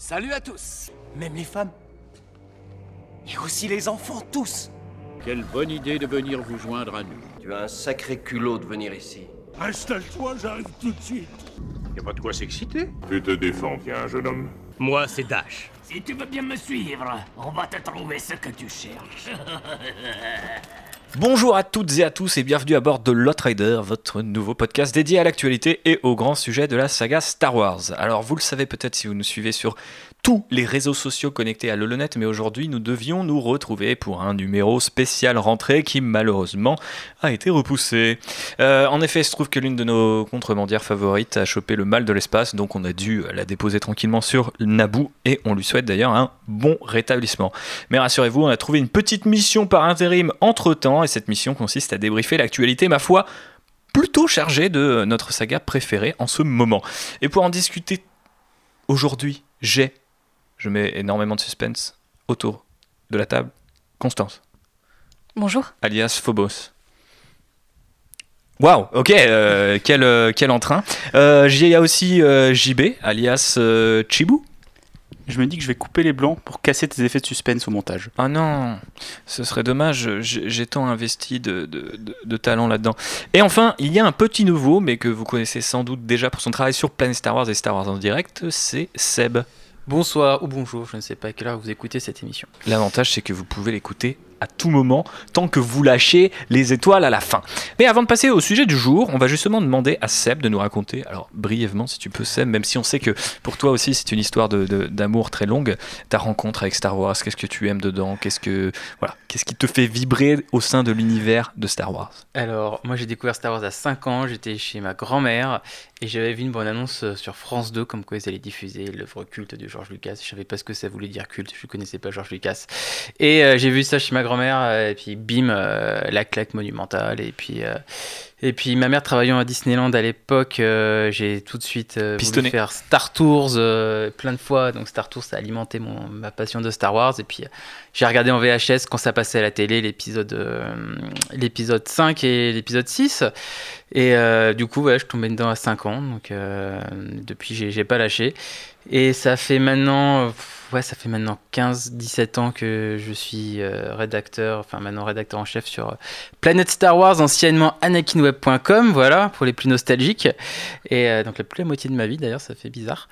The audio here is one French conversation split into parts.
Salut à tous, même les femmes. Et aussi les enfants, tous. Quelle bonne idée de venir vous joindre à nous. Tu as un sacré culot de venir ici. Installe-toi, j'arrive tout de suite. Y a pas de quoi s'exciter. Tu te défends bien, jeune homme. Moi, c'est Dash. Si tu veux bien me suivre, on va te trouver ce que tu cherches. Bonjour à toutes et à tous et bienvenue à bord de Lot Rider, votre nouveau podcast dédié à l'actualité et au grand sujet de la saga Star Wars. Alors vous le savez peut-être si vous nous suivez sur tous les réseaux sociaux connectés à l'Holonet, mais aujourd'hui nous devions nous retrouver pour un numéro spécial rentrée qui malheureusement a été repoussé. Euh, en effet, il se trouve que l'une de nos contrebandières favorites a chopé le mal de l'espace, donc on a dû la déposer tranquillement sur Naboo et on lui souhaite d'ailleurs un bon rétablissement. Mais rassurez-vous, on a trouvé une petite mission par intérim entre temps et cette mission consiste à débriefer l'actualité, ma foi, plutôt chargée de notre saga préférée en ce moment. Et pour en discuter aujourd'hui, j'ai je mets énormément de suspense autour de la table. Constance, Bonjour. alias Phobos. Waouh, ok, euh, quel, euh, quel entrain. Euh, Il y a aussi euh, JB, alias Chibou. Je me dis que je vais couper les blancs pour casser tes effets de suspense au montage. Ah non, ce serait dommage, j'ai tant investi de, de- de- de talent là-dedans. Et enfin, il y a un petit nouveau, mais que vous connaissez sans doute déjà pour son travail sur Planet Star Wars et Star Wars en direct, c'est Seb. Bonsoir ou bonjour, je ne sais pas à quelle heure vous écoutez cette émission. L'avantage, c'est que vous pouvez l'écouter à tout moment, tant que vous lâchez les étoiles à la fin. Mais avant de passer au sujet du jour, on va justement demander à Seb de nous raconter, alors brièvement si tu peux Seb, même si on sait que pour toi aussi c'est une histoire d'amour très longue, ta rencontre avec Star Wars, qu'est-ce que tu aimes dedans, qu'est-ce que voilà, qu'est-ce qui te fait vibrer au sein de l'univers de Star Wars? Alors, moi j'ai découvert Star Wars à 5 ans, j'étais chez ma grand-mère et j'avais vu une bonne annonce euh, sur France 2 comme quoi ils allaient diffuser l'œuvre culte de George Lucas. Je savais pas ce que ça voulait dire culte, je connaissais pas George Lucas. Et euh, j'ai vu ça chez ma grand-mère euh, et puis bim, euh, la claque monumentale. Et puis, euh, et puis ma mère travaillant à Disneyland à l'époque, euh, j'ai tout de suite euh, voulu faire Star Tours euh, plein de fois. Donc Star Tours ça a alimenté mon, ma passion de Star Wars. Et puis euh, j'ai regardé en VHS quand ça passait à la télé l'épisode l'épisode 5 et l'épisode 6. Et du coup, ouais, je tombais dedans à 5 ans. Donc depuis, j'ai pas lâché. Et ça fait maintenant, ouais, ça fait maintenant 15-17 ans que je suis euh, rédacteur, enfin maintenant rédacteur en chef sur euh, Planète Star Wars, anciennement anakinweb.com, voilà, pour les plus nostalgiques. Et euh, donc la plus la moitié de ma vie d'ailleurs, ça fait bizarre.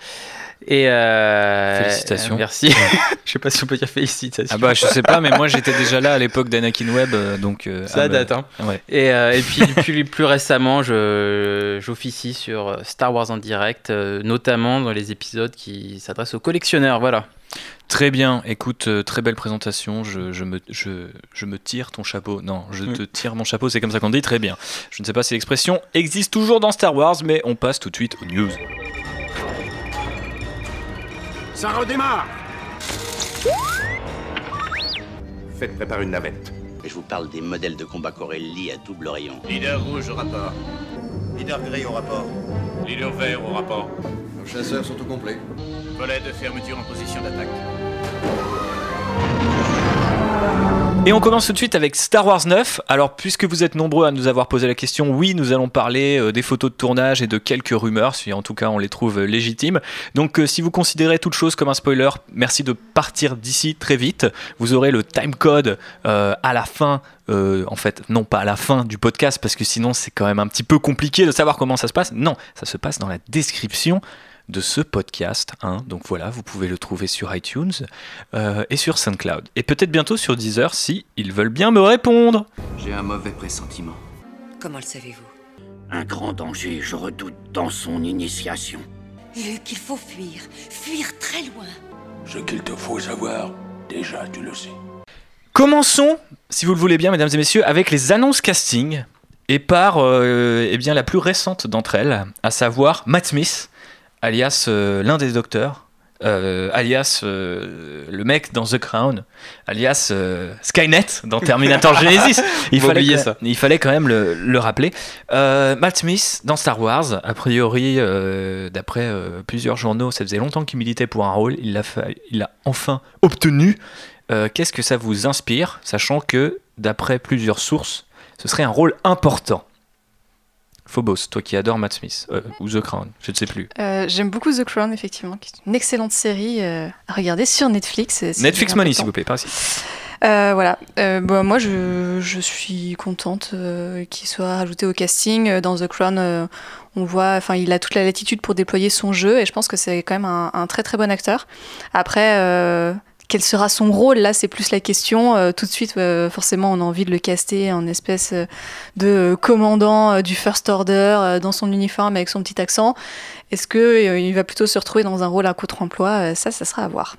Et euh, Félicitations. merci. je sais pas si on peut dire félicitations. Ah bah je sais pas, mais moi j'étais déjà là à l'époque d'Anakin Web, euh, donc Ça ah bah, date, hein. Ouais. Et, et puis plus, plus récemment, j'officie sur Star Wars en direct, notamment dans les épisodes qui s'adressent aux collectionneurs. Voilà. Très bien, écoute, euh, très belle présentation. Je, je me, je, je me tire ton chapeau. Non, je te tire mon chapeau, c'est comme ça qu'on dit. Très bien. Je ne sais pas si l'expression existe toujours dans Star Wars, mais on passe tout de suite aux news. Ça redémarre Faites préparer une navette. Je vous parle des modèles de combat Corelli à double rayon. Leader rouge au rapport. Leader gris au rapport. Leader vert au rapport. Chasseurs sont au complet. Volet de fermeture en position d'attaque. Et on commence tout de suite avec Star Wars 9. Alors, puisque vous êtes nombreux à nous avoir posé la question, oui, nous allons parler euh, des photos de tournage et de quelques rumeurs, si en tout cas on les trouve euh, légitimes. Donc, euh, si vous considérez toute chose comme un spoiler, merci de partir d'ici très vite. Vous aurez le timecode euh, à la fin. euh, en fait, non pas à la fin du podcast, parce que sinon c'est quand même un petit peu compliqué de savoir comment ça se passe. Non, ça se passe dans la description de ce podcast. hein. Donc voilà, vous pouvez le trouver sur iTunes euh, et sur SoundCloud. Et peut-être bientôt sur Deezer si ils veulent bien me répondre. J'ai un mauvais pressentiment. Comment le savez-vous? Un grand danger, je redoute dans son initiation. Luc, il faut fuir. Fuir très loin. Ce qu'il te faut savoir, déjà tu le sais. Commençons, si vous le voulez bien, mesdames et messieurs, avec les annonces casting et par euh, eh bien, la plus récente d'entre elles, à savoir Matt Smith, alias euh, l'un des docteurs, euh, alias euh, le mec dans The Crown, alias euh, Skynet dans Terminator Genesis. Il fallait, quand- ça. il fallait quand même le, le rappeler. Matt Smith dans Star Wars, a priori, d'après plusieurs journaux, ça faisait longtemps qu'il militait pour un rôle, il l'a il l'a enfin obtenu. Qu'est-ce que ça vous inspire, sachant que, d'après plusieurs sources, ce serait un rôle important? Phobos, toi qui adores Matt Smith, euh, ou The Crown, je ne sais plus. Euh, J'aime beaucoup The Crown, effectivement, qui est une excellente série euh, à regarder sur Netflix. euh, Netflix Money, s'il vous plaît, pas ici. Voilà. Bah, moi, je, je suis contente qu'il soit rajouté au casting. Dans The Crown, on voit, enfin, il a toute la latitude pour déployer son jeu et je pense que c'est quand même un, un très très bon acteur. Après, quel sera son rôle Là, c'est plus la question. Euh, tout de suite, euh, forcément, on a envie de le caster en espèce euh, de commandant du First Order dans son uniforme avec son petit accent. Est-ce euh, il va plutôt se retrouver dans un rôle à contre-emploi? Ça, ça sera à voir.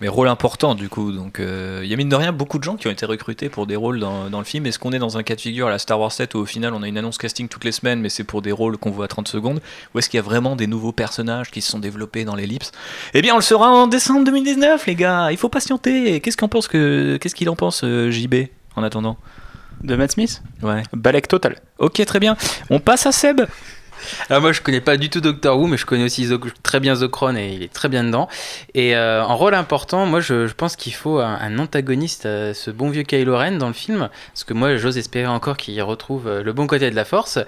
Mais rôle important du coup, donc euh, il y a mine de rien beaucoup de gens qui ont été recrutés pour des rôles dans, dans le film. Est-ce qu'on est dans un cas de figure à la Star Wars 7 où au final on a une annonce casting toutes les semaines mais c'est pour des rôles qu'on voit à 30 secondes? Ou est-ce qu'il y a vraiment des nouveaux personnages qui se sont développés dans l'ellipse? Eh bien on le saura en décembre 2019 les gars, il faut patienter. Qu'est-ce qu'en pense que qu'est-ce qu'il en pense euh, JB en attendant? De Matt Smith? Ouais. Balek total. Ok très bien, on passe à Seb Alors moi je connais pas du tout Doctor Who mais je connais aussi The- très bien The Crown et il est très bien dedans et euh, en rôle important moi je, je pense qu'il faut un, un antagoniste à ce bon vieux Kylo Ren dans le film parce que moi j'ose espérer encore qu'il retrouve euh, le bon côté de la force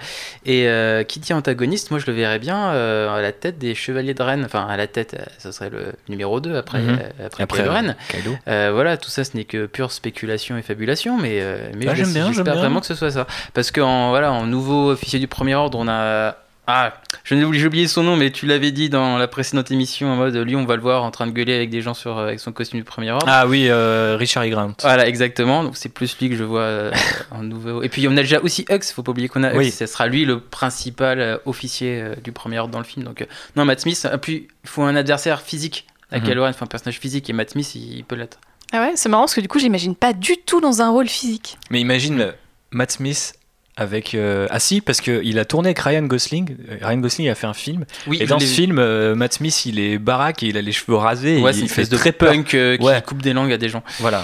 et euh, qui dit antagoniste moi je le verrais bien euh, à la tête des chevaliers de Ren enfin à la tête euh, ce serait le numéro 2 après, Mhm. euh, après, Après Kylo euh, Ren Kylo. euh, voilà, tout ça, ce n'est que pure spéculation et fabulation, mais, euh, mais Ah, j'aime bien, j'espère vraiment que ce soit ça. Parce qu'en voilà, en nouveau officier du premier ordre, on a. Ah, j'ai oublié son nom, mais tu l'avais dit dans la précédente émission en mode lui, on va le voir en train de gueuler avec des gens sur, euh, avec son costume du premier ordre. Ah oui, euh, Richard E. Grant. Voilà, exactement. Donc c'est plus lui que je vois euh, en nouveau. Et puis on a déjà aussi Hux, faut pas oublier qu'on a Hux. Oui. Ce sera lui le principal euh, officier euh, du premier ordre dans le film. Donc euh, non, Matt Smith. Et puis il faut un adversaire physique. À. Kylo Ren, enfin un personnage physique et Matt Smith, il, il peut l'être. Ah ouais, c'est marrant parce que du coup, j'imagine pas du tout dans un rôle physique. Mais imagine euh, Matt Smith avec euh, ah si parce que il a tourné avec Ryan Gosling Euh, Ryan Gosling a fait un film Oui, et dans ce film euh, Matt Smith il est baraque et il a les cheveux rasés Ouais, et il fait de très peur punk euh, qui Ouais. coupe des langues à des gens. voilà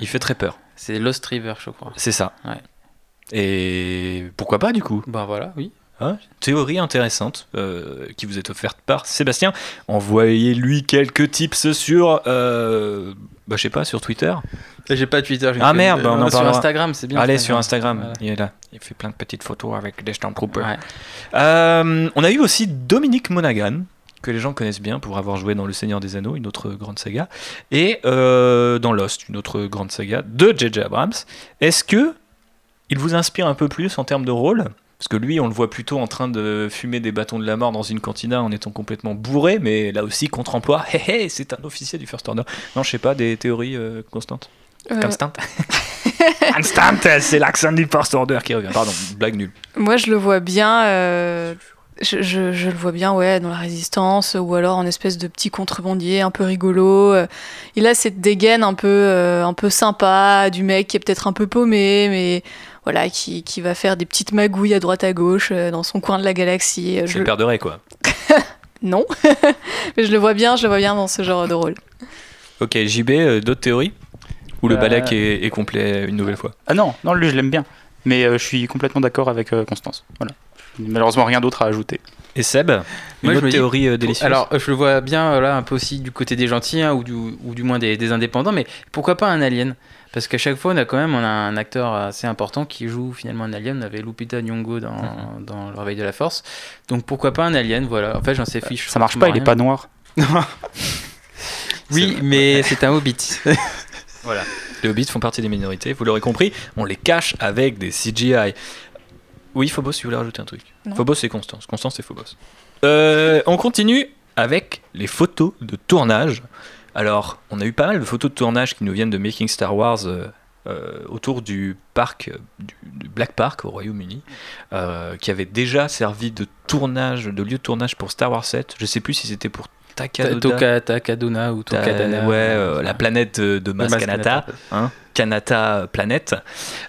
il fait très peur C'est Lost River, je crois. c'est ça Ouais. et pourquoi pas du coup? Ben voilà, oui. Hein Théorie intéressante euh, qui vous est offerte par Sébastien. Envoyez-lui quelques tips sur, euh, bah, je sais pas, sur Twitter. J'ai pas Twitter. Ah merde, bah, on en sur parlera. Instagram, c'est bien. Allez sur Instagram, Voilà. il est là. Il fait plein de petites photos avec des Stormtroopers. Ouais. Euh, on a eu aussi Dominique Monaghan, que les gens connaissent bien pour avoir joué dans Le Seigneur des Anneaux, une autre grande saga, et euh, dans Lost, une autre grande saga de J.J. Abrams. Est-ce que il vous inspire un peu plus en termes de rôle? Parce que lui, on le voit plutôt en train de fumer des bâtons de la mort dans une cantina en étant complètement bourré, mais là aussi contre-emploi. Hé hé, c'est un officier du First Order. Non, je sais pas, des théories euh, constantes. Euh, Constant. Instant, c'est l'accent du First Order qui revient. Pardon, blague nulle. Moi, je le vois bien. euh, je, je- je le vois bien, ouais, dans la résistance, ou alors en espèce de petit contrebandier un peu rigolo. Euh, Il a cette dégaine un peu, euh, un peu sympa, du mec qui est peut-être un peu paumé, mais voilà, qui, qui va faire des petites magouilles à droite à gauche euh, dans son coin de la galaxie. Euh, je le père de Ray, quoi. Non, mais je le vois bien, je le vois bien dans ce genre de rôle. Ok, JB, euh, d'autres théories? Ou le Euh, balak est, est complet une nouvelle fois? Ah non, non, lui je l'aime bien. Mais euh, je suis complètement d'accord avec euh, Constance. Voilà. Malheureusement rien d'autre à ajouter. Et Seb? Une Moi, je autre me théorie délicieuse? Alors, je le vois bien là, un peu aussi du côté des gentils, hein, ou, du, ou du moins des, des indépendants, mais pourquoi pas un alien? Parce qu'à chaque fois, on a quand même on a un acteur assez important qui joue finalement un alien. On avait Lupita Nyong'o dans, Mhm. dans Le Réveil de la Force. Donc pourquoi pas un alien Voilà. En fait, j'en sais fiche. Ça marche pas, il est pas noir. Oui, mais c'est un hobbit. Voilà. Les hobbits font partie des minorités, vous l'aurez compris, on les cache avec des CGI. Oui, Phobos, tu voulais rajouter un truc Non. Phobos, c'est Constance. Constance, c'est Phobos. Euh, on continue avec les photos de tournage. Alors, on a eu pas mal de photos de tournage qui nous viennent de Making Star Wars euh, euh, autour du parc, euh, du, du Black Park au Royaume-Uni, euh, qui avait déjà servi de tournage, de lieu de tournage pour Star Wars 7. Je sais plus si c'était pour. Toka, Takadona ou Tokadana. ouais, euh, la planète de, de Maz Maz Kanata, Kanata. hein, Kanata planète.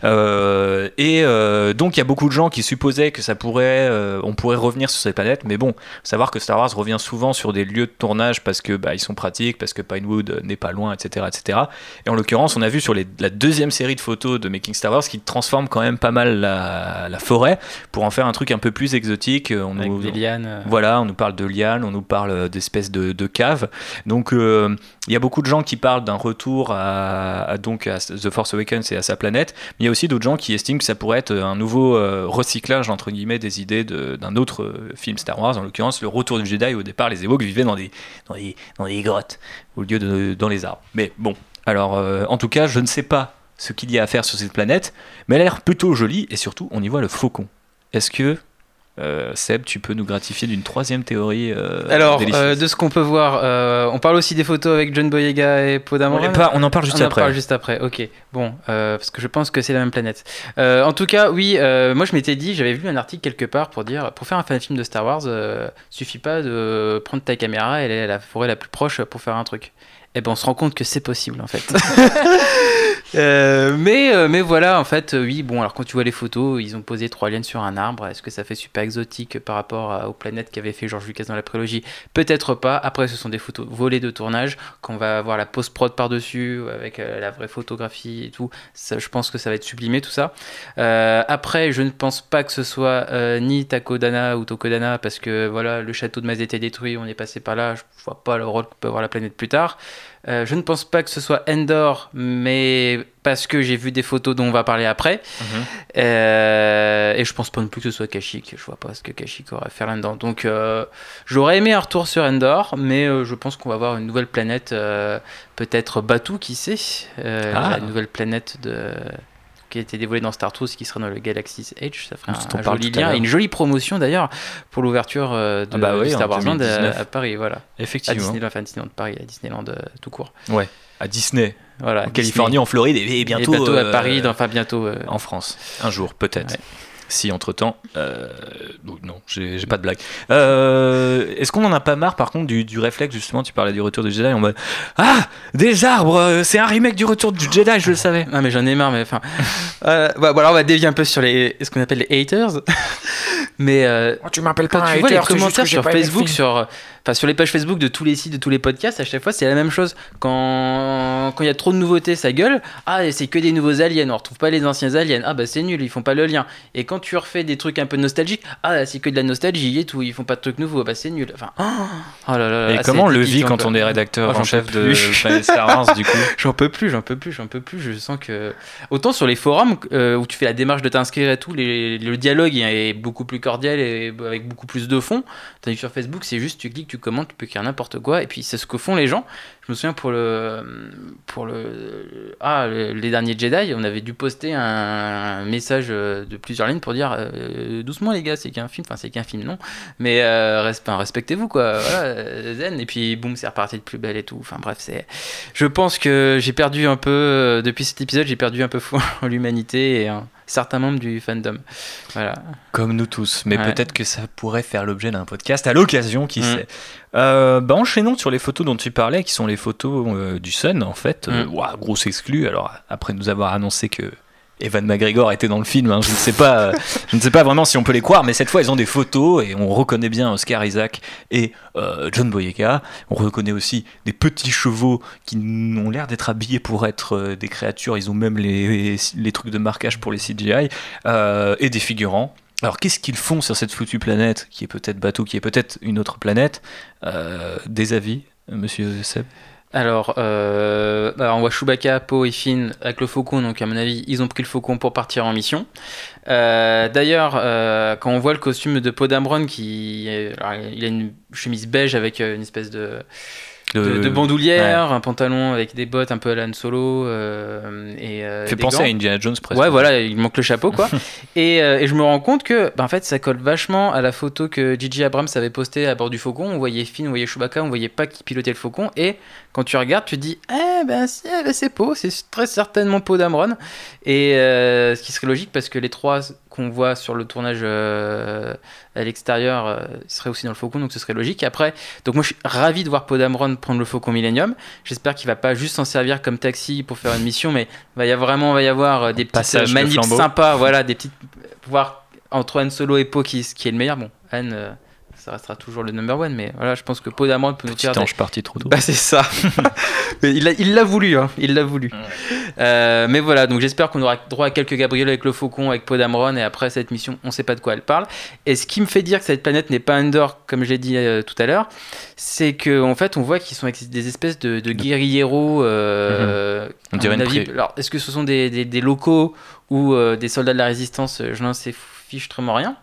Euh, et euh, donc il y a beaucoup de gens qui supposaient que ça pourrait, euh, on pourrait revenir sur cette planète, mais bon, savoir que Star Wars revient souvent sur des lieux de tournage parce que bah, ils sont pratiques, parce que Pinewood n'est pas loin, etc., etc. Et en l'occurrence, on a vu sur les- la deuxième série de photos de Making Star Wars qui transforme quand même pas mal la, la forêt pour en faire un truc un peu plus exotique. On Avec nous- des lianes. voilà, on nous parle de lianes, on nous parle d'espèces de, de caves. Donc, il y a beaucoup de gens qui parlent d'un retour à, à donc à The Force Awakens et à sa planète. Mais il y a aussi d'autres gens qui estiment que ça pourrait être un nouveau euh, recyclage entre guillemets des idées d'un autre euh, film Star Wars, en l'occurrence le Retour du Jedi. Au départ, les Ewoks vivaient dans des, dans des, dans des grottes au lieu de dans les arbres. Mais bon, alors euh, en tout cas, je ne sais pas ce qu'il y a à faire sur cette planète, mais elle a l'air plutôt jolie et surtout on y voit le faucon. Est-ce que euh, Seb, tu peux nous gratifier d'une troisième théorie euh, Alors, euh, de ce qu'on peut voir, on parle aussi des photos avec John Boyega et Podameron. On pas- on en parle juste on après. en parle juste après, ok. Bon, parce que je pense que c'est la même planète. En tout cas, oui, moi je m'étais dit, j'avais vu un article quelque part pour dire, pour faire un fan film de Star Wars, suffit pas de prendre ta caméra et aller à la forêt la plus proche pour faire un truc. Et ben on se rend compte que c'est possible en fait. Euh, mais, euh, mais voilà, en fait, euh, oui, bon, alors quand tu vois les photos, ils ont posé trois liens sur un arbre. Est-ce que ça fait super exotique par rapport aux planètes qu'avait fait George Lucas dans la prélogie? Peut-être pas. Après, ce sont des photos volées de tournage. Quand on va avoir la post-prod par-dessus, avec la vraie photographie et tout, je pense que ça va être sublimé tout ça. Après, je ne pense pas que ce soit ni Takodana ou Tokodana, parce que voilà, le château de Maz était détruit, on est passé par là, je vois pas le rôle que peut avoir la planète plus tard. Euh, je ne pense pas que ce soit Endor, mais parce que j'ai vu des photos dont on va parler après. Euh, et je pense pas non plus que ce soit Kashyyyk. Je vois pas ce que Kashyyyk aurait à faire là-dedans. Donc euh, j'aurais aimé un retour sur Endor, mais je pense qu'on va avoir une nouvelle planète, peut-être Batuu, qui sait, Ah. la nouvelle planète de qui a été dévoilée dans Star Tours, qui sera dans le Galaxy's Edge. Ça ferait un, on un joli lien et une jolie promotion d'ailleurs pour l'ouverture euh, de, Ah bah oui, du Star Wars Land à, 2019. à Paris. Voilà. Effectivement. À Disneyland, enfin Disneyland de Paris, à Disneyland euh, tout court. Ouais, à Disney. Voilà, en Disney. Californie, en Floride et, et bientôt, Et bientôt à euh, Paris, dans- enfin bientôt. euh, en France. Un jour, peut-être. Si entre temps. non, j'ai pas de blague. Euh, Est-ce qu'on en a pas marre par contre du, du réflexe, justement, tu parlais du retour du Jedi en mode Ah Des arbres euh, C'est un remake du retour du Jedi, je le savais. Ah mais j'en ai marre, mais enfin. euh, bah, bon, alors on va dévier un peu sur les, ce qu'on appelle les haters. mais euh, tu m'appelles quand pas un tu vois les hater, commentaires sur Facebook, sur, enfin sur les pages Facebook de tous les sites, de tous les podcasts, à chaque fois c'est la même chose. Quand quand il y a trop de nouveautés, ça gueule. Ah c'est que des nouveaux aliens, on retrouve pas les anciens aliens. Ah bah c'est nul, ils font pas le lien. Et quand tu refais des trucs un peu nostalgiques, ah c'est que de la nostalgie et tout, ils font pas de trucs nouveaux. Ah bah c'est nul. Enfin, oh là là. Et ah, comment on le vit j'en quand peux- on est rédacteur Oh, en chef de Star Wars, du coup? J'en peux plus, j'en peux plus, j'en peux plus. Je sens que autant sur les forums euh, où tu fais la démarche de t'inscrire et tout, les- le dialogue est beaucoup plus cordial et avec beaucoup plus de fond. Tandis que sur Facebook, c'est juste tu cliques, tu commentes, tu peux écrire n'importe quoi. Et puis c'est ce que font les gens. Je me souviens pour le pour le ah le- les derniers Jedi, on avait dû poster un, un message euh, de plusieurs lignes pour dire euh, doucement les gars, c'est qu'un film, enfin c'est qu'un film non, mais euh, respectez-vous quoi, voilà, euh, zen. Et puis boum, c'est reparti de plus belle et tout. Enfin bref, c'est. Je pense que j'ai perdu un peu depuis cet épisode, j'ai perdu un peu foi en l'humanité et un certain membre du fandom. Voilà. Comme nous tous, mais Ouais. peut-être que ça pourrait faire l'objet d'un podcast à l'occasion, qui Mm. sait. Euh, bah, enchaînons sur les photos dont tu parlais, qui sont les photos euh, du Sun, en fait. Euh, Mm. ouah, grosse exclue. Alors, après nous avoir annoncé que Evan McGregor était dans le film, hein, je ne sais pas, euh, je ne sais pas vraiment si on peut les croire, mais cette fois, ils ont des photos et on reconnaît bien Oscar Isaac et euh, John Boyega. On reconnaît aussi des petits chevaux qui ont l'air d'être habillés pour être euh, des créatures. Ils ont même les, les trucs de marquage pour les CGI euh, et des figurants. Alors qu'est-ce qu'ils font sur cette foutue planète, qui est peut-être bateau, qui est peut-être une autre planète Euh, Des avis, monsieur Seb? Alors, euh, bah, on voit Chewbacca, Poe et Finn avec le faucon, donc à mon avis, ils ont pris le faucon pour partir en mission. Euh, D'ailleurs, quand on voit le costume de Poe Dameron, qui, il a une chemise beige avec une espèce de, de, bandoulière, un pantalon avec des bottes un peu à l'Han Solo euh, et euh, Fait des penser gants. à Indiana Jones presque. Ouais, voilà, il manque le chapeau, quoi. et, euh, et je me rends compte que, bah, en fait, ça colle vachement à la photo que Gigi Abrams avait postée à bord du Faucon. On voyait Finn, on voyait Chewbacca, on voyait pas qui pilotait le Faucon. Et quand tu regardes, tu te dis, eh ben, si, eh ben, c'est Poe, c'est très certainement Poe Dameron. Et euh, ce qui serait logique parce que les trois qu'on voit sur le tournage euh, à l'extérieur euh, seraient aussi dans le Faucon, donc ce serait logique. Après, donc moi, je suis ravi de voir Poe Dameron prendre le Faucon Millennium. J'espère qu'il va pas juste s'en servir comme taxi pour faire une mission, mais va y avoir vraiment va y avoir euh, des petites de manips sympas, voilà, des petites voir entre Han Solo et Poe qui, qui est le meilleur. Bon, Han, ça restera toujours le number one. Mais voilà, je pense que Podamron peut nous Petit tirer. ange parti trop tôt. Bah, c'est ça. mais il l'a il l'a voulu, hein. il l'a voulu. Euh, mais voilà, donc j'espère qu'on aura droit à quelques Gabriel avec le Faucon, avec Podamron, et après cette mission, on sait pas de quoi elle parle. Et ce qui me fait dire que cette planète n'est pas Endor, comme je l'ai dit euh, tout à l'heure, c'est qu'en en fait, on voit qu'ils sont avec des espèces de, de guerrieros. euh, On à dirait une Alors, est-ce que ce sont des, des- des locaux ou euh, des soldats de la résistance? Je n'en sais fichtrement rien.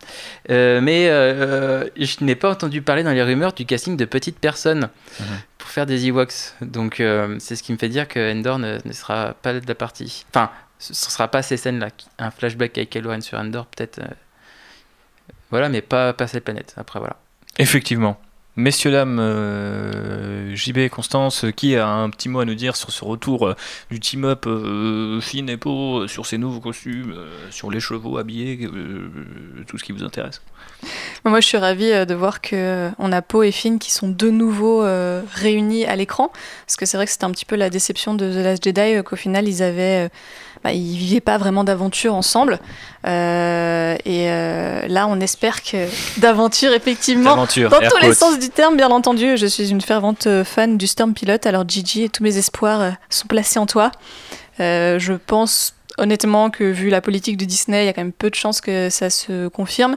Euh, mais euh, je n'ai pas entendu parler dans les rumeurs du casting de petites personnes pour faire des Ewoks. Donc euh, c'est ce qui me fait dire que Endor ne, ne sera pas de la partie. Enfin, ce ne sera pas ces scènes-là. Un flashback avec Kylo Ren sur Endor, peut-être. euh, Voilà, mais pas, pas cette planète. Après, voilà. Effectivement. Messieurs, dames, euh, JB Constance, euh, qui a un petit mot à nous dire sur ce retour euh, du team-up euh, et Poe, euh, sur ses nouveaux costumes, sur les chevaux habillés, tout ce qui vous intéresse? Moi, je suis ravie de voir que euh, on a Poe et Finn qui sont de nouveau réunis à l'écran, parce que c'est vrai que c'était un petit peu la déception de The Last Jedi, qu'au final, ils avaient, bah, ils vivaient pas vraiment d'aventure ensemble. Euh, et euh, là, on espère que d'aventure, effectivement, dans tous les sens du terme, bien entendu. Je suis une fervente euh, fan du Storm Pilot, alors Gigi et tous mes espoirs sont placés en toi. Euh, je pense honnêtement que vu la politique de Disney, il y a quand même peu de chances que ça se confirme.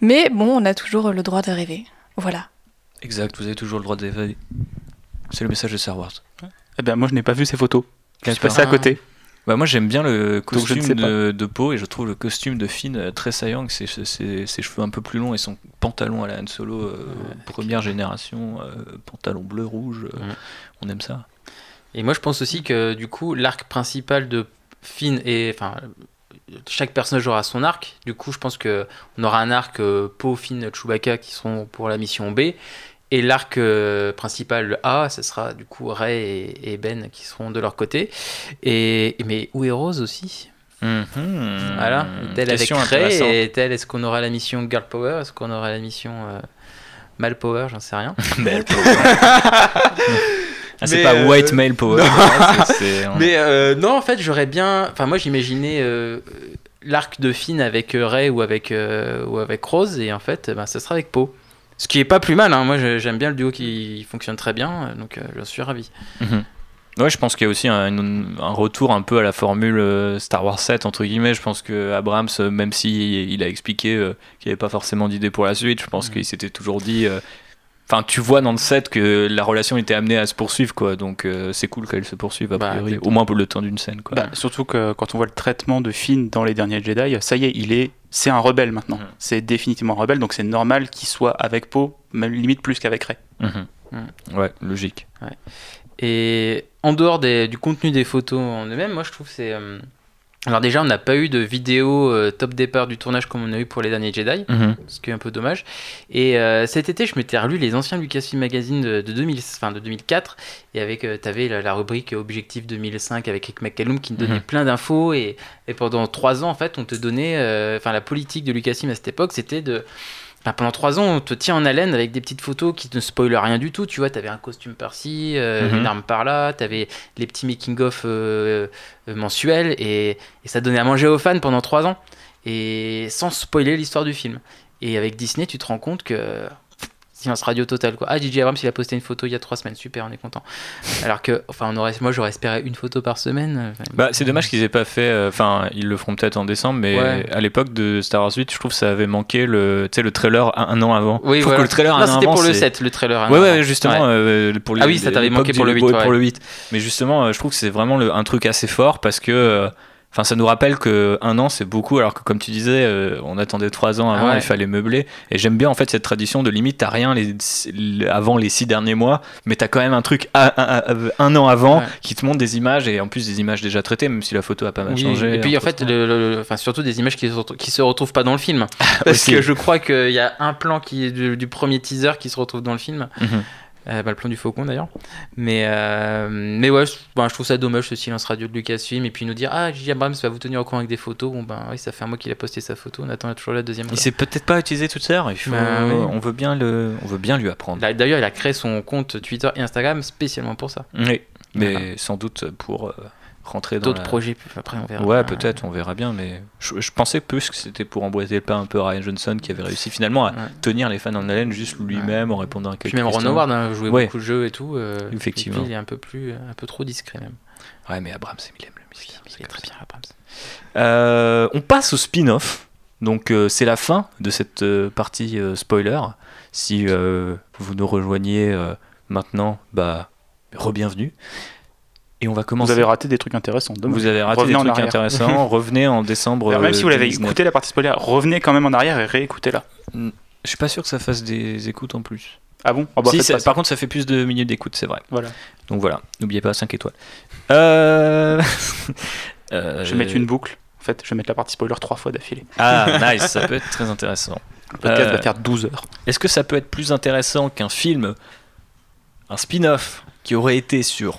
Mais bon, on a toujours le droit de rêver. Voilà. Exact, vous avez toujours le droit d'évader. C'est le message de Star Wars. Eh ben, moi, je n'ai pas vu ces photos. Je suis passé à côté. Bah moi j'aime bien le costume de, de Poe et je trouve le costume de Finn euh, très saillant, ses, ses- ses- ses cheveux un peu plus longs et son pantalon à la Han Solo euh, première génération, euh, pantalon bleu-rouge, euh, Ouais. on aime ça. Et moi, je pense aussi que du coup, l'arc principal de Finn et enfin chaque personnage aura son arc. Du coup, je pense que on aura un arc Poe, Finn, Chewbacca qui seront pour la mission B. Et l'arc euh, principal A, ce sera du coup Rey et, et Ben qui seront de leur côté. Et mais où est Rose aussi? Voilà. Est-elle avec Question Rey intéressante. et est-elle Est-ce qu'on aura la mission Girl Power? Est-ce qu'on aura la mission euh, Mal Power? J'en sais rien. Belle Power. Ah, c'est pas euh, White Male Power. non. on- Mais euh, non, en fait, j'aurais bien. Enfin, moi, j'imaginais euh, l'arc de Finn avec Rey ou avec, euh, ou avec Rose, et en fait, ben, ça sera avec Poe. Ce qui est pas plus mal, hein. moi je- j'aime bien le duo qui fonctionne très bien, euh, donc euh, j'en suis ravi. Mhm. Ouais, je pense qu'il y a aussi un, un retour un peu à la formule euh, Star Wars 7, entre guillemets. Je pense que Abrams, euh, même si il a expliqué euh, qu'il n'y avait pas forcément d'idée pour la suite, je pense qu'il s'était toujours dit. euh, Enfin, tu vois dans le 7 que la relation était amenée à se poursuivre, quoi. Donc euh, c'est cool qu'elle se poursuive, a Bah, priori. Au moins pour le temps d'une scène, quoi. Bah, surtout que quand on voit le traitement de Finn dans les derniers Jedi, ça y est, il est, c'est un rebelle maintenant. Mhm. C'est définitivement un rebelle, donc c'est normal qu'il soit avec Poe, même limite plus qu'avec Rey. Mhm. Mhm. Ouais, logique. Et en dehors des- du contenu des photos en eux-mêmes, moi je trouve que c'est. euh, Alors, déjà, on n'a pas eu de vidéo euh, top départ du tournage comme on a eu pour les derniers Jedi. Mhm. ce qui est un peu dommage. Et euh, cet été, je m'étais relu les anciens Lucasfilm Magazine de, de, 2000, enfin, de 2004, et avec, euh, t'avais la, la rubrique Objectif 2005 avec Rick McCallum qui te donnait Mhm. plein d'infos, et, et pendant trois ans, en fait, on te donnait, euh, enfin, la politique de Lucasfilm à cette époque, c'était de... Enfin, pendant trois ans, on te tient en haleine avec des petites photos qui ne spoilent rien du tout. Tu vois, t'avais un costume par-ci, euh, Mhm. une arme par-là, t'avais les petits making-of euh, euh, mensuels, et, et ça donnait à manger aux fans pendant trois ans, et sans spoiler l'histoire du film. Et avec Disney, tu te rends compte que silence radio total quoi. Ah DJ Abrams il a posté une photo il y a trois semaines, super, on est content. Alors que, enfin, on aurait, moi j'aurais espéré une photo par semaine. Enfin, Bah, c'est dommage qu'ils aient pas fait. euh, Enfin, ils le feront peut-être en décembre, mais Ouais. à l'époque de Star Wars 8, je trouve que ça avait manqué le, le trailer un, un an avant. Oui, voilà. que le trailer Non, un an c'était pour le c'est- 7, le trailer. un Ouais, an ouais, avant. justement, Ouais. euh, pour les, Ah oui, ça t'avait manqué pour le 8, Pour, le 8. Mais justement, euh, je trouve que c'est vraiment le- un truc assez fort parce que. Enfin, ça nous rappelle que un an c'est beaucoup, alors que comme tu disais, euh, on attendait trois ans avant, Ah ouais. il fallait meubler. Et j'aime bien en fait cette tradition de limite, t'as rien les, les- avant les six derniers mois, mais t'as quand même un truc à- un, an avant Ouais. qui te montre des images et en plus des images déjà traitées, même si la photo a pas mal Oui, changé. Et puis en fait, le, le- enfin, surtout des images qui se, qui se retrouvent pas dans le film. Parce Aussi. que je crois qu'il y a un plan qui est du, du premier teaser qui se retrouve dans le film. Mhm. Euh, bah, le plan du faucon d'ailleurs. Mais, euh, mais ouais, je, bah, je trouve ça dommage ce silence radio de Lucasfilm. Et puis nous dire Ah, J.J. Abrams va vous tenir au courant avec des photos. Bon, ben oui, ça fait un mois qu'il a posté sa photo. On attend toujours la deuxième. Il sait peut-être pas utiliser Twitter. Il faut, oui. on veut bien le, on veut bien lui apprendre. D'ailleurs, il a créé son compte Twitter et Instagram spécialement pour ça. Oui, mais Voilà. sans doute pour euh, rentrer dans D'autres la- projets, après on verra. Ouais, peut-être, on verra bien, mais je, je pensais plus que c'était pour emboîter le pas un peu Ryan Johnson qui avait réussi finalement à Ouais. tenir les fans en haleine juste lui-même en répondant à quelques Puis même Ron. Howard hein, jouait Ouais. beaucoup de jeux et tout. euh, Effectivement. il est un peu plus, un peu trop discret même. Ouais, mais Abrams, il aime le. Il est très bien Abrams. Euh, on passe au spin-off. Donc euh, c'est la fin de cette partie spoiler. Si vous nous rejoignez maintenant, bah re-bienvenue. Et on va commencer. Vous avez raté des trucs intéressants. Vous avez raté des trucs arrière. intéressants. Revenez en décembre. Alors, même euh, si vous l'avez 2019. écouté la partie spoiler, revenez quand même en arrière et réécoutez-la. Je suis pas sûr que ça fasse des écoutes en plus. Ah bon? Ah bah, Si, ça- par contre, ça fait plus de minutes d'écoute, c'est vrai. Voilà. Donc voilà, n'oubliez pas 5 étoiles. Euh... euh, Je vais mettre une boucle. En fait, je vais mettre la partie spoiler trois fois d'affilée. Ah, nice, ça peut être très intéressant. Le podcast Euh, va faire 12 heures. Est-ce que ça peut être plus intéressant qu'un film, un spin-off qui aurait été sur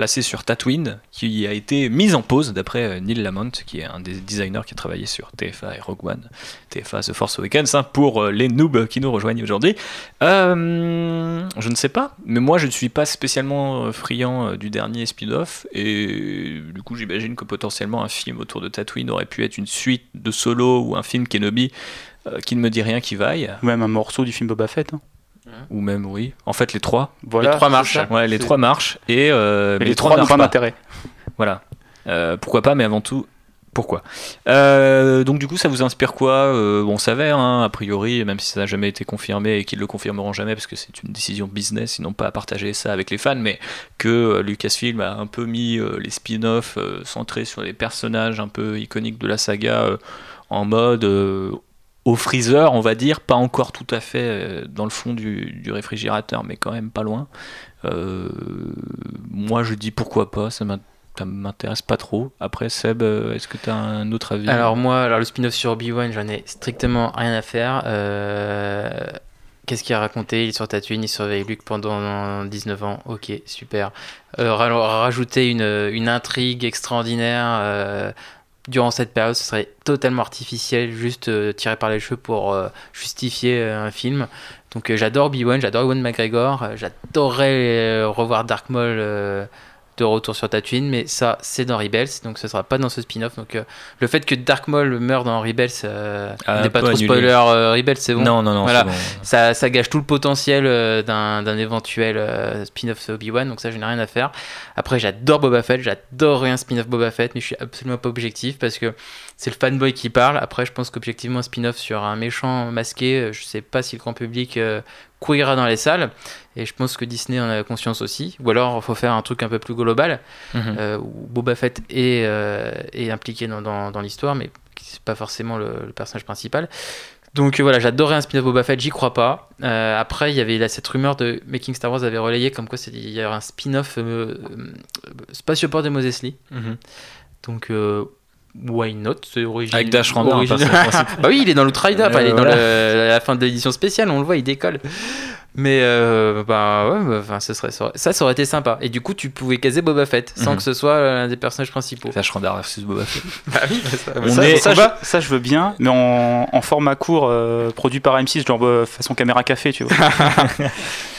placé sur Tatooine, qui a été mis en pause d'après euh, Neil Lamont, qui est un des designers qui a travaillé sur TFA et Rogue One, TFA The Force Awakens, hein, pour euh, les noobs qui nous rejoignent aujourd'hui. Euh, je ne sais pas, mais moi je ne suis pas spécialement friand du dernier spin-off, et du coup j'imagine que potentiellement un film autour de Tatooine aurait pu être une suite de Solo ou un film Kenobi qui ne me dit rien qui vaille. Même un morceau du film Boba Fett. hein. Ou même, oui. En fait, les trois. Voilà, Les trois marches. ça. Ouais, les trois marchent. Et, euh, Mais mais les trois n'ont pas. d'intérêt. Voilà. Euh, pourquoi pas, mais avant tout, pourquoi? Euh, Donc, du coup, ça vous inspire quoi? Euh, On savait, hein, a priori, même si ça n'a jamais été confirmé et qu'ils le confirmeront jamais parce que c'est une décision business, ils n'ont pas à partager ça avec les fans, mais que euh, Lucasfilm a un peu mis euh, les spin-offs euh, centrés sur les personnages un peu iconiques de la saga euh, en mode. Au freezer, on va dire, pas encore tout à fait euh, dans le fond du, réfrigérateur, mais quand même pas loin. Euh, moi, je dis pourquoi pas, ça m'in- ça m'intéresse pas trop. Après, Seb, euh, est-ce que tu as un autre avis? Alors moi, alors le spin-off sur Obi-Wan, j'en ai strictement rien à faire. Qu'est-ce qu'il a raconté? Il est sur Tatooine, il surveille Luke pendant 19 ans. Ok, super. Euh, ra- rajouter une, intrigue extraordinaire durant cette période, ce serait totalement artificiel, juste euh, tiré par les cheveux pour euh, justifier euh, un film. Donc j'adore Obi-Wan, j'adore Ewan McGregor, j'adorerais revoir Dark Maul de retour sur Tatooine, mais ça c'est dans Rebels, donc ce sera pas dans ce spin-off. Donc euh, le fait que Dark Maul meure dans Rebels, euh, Ah, n'est pas trop spoiler, euh, Rebels c'est bon. Non, non, non, Voilà. bon. Ça, ça gâche tout le potentiel d'un éventuel spin-off Obi-Wan, donc ça je n'ai rien à faire. Après j'adore Boba Fett, j'adorerais un spin-off Boba Fett, mais je suis absolument pas objectif parce que c'est le fanboy qui parle. Après je pense qu'objectivement un spin-off sur un méchant masqué, je sais pas si le grand public couillera dans les salles, et je pense que Disney en a conscience aussi. Ou alors il faut faire un truc un peu plus global, Mhm. euh, où Boba Fett est, euh, est impliqué dans, dans- dans l'histoire, mais c'est pas forcément le, le personnage principal. Donc voilà, j'adorais un spin-off Boba Fett, j'y crois pas. Euh, après, il y avait là, cette rumeur de Making Star Wars avait relayé comme quoi c'est- il y aurait un spin-off Spatioport de Moses Eisley. Mhm. Donc why not C'est original. Avec Dash origine- personnage principal. bah oui, il est dans le Rider, enfin, il est dans voilà. le- la fin de l'édition spéciale, on le voit, il décolle. Mais euh, bah ouais, bah, ce serait, ça, aurait- ça, ça aurait été sympa. Et du coup, tu pouvais caser Boba Fett sans Mhm. que ce soit l'un des personnages principaux. Dash Rendar versus Boba Fett. Bah oui, ça, On ça, est- ça, je, ça, je veux bien, mais en, en format court, euh, produit par M6, genre euh, façon caméra café, tu vois.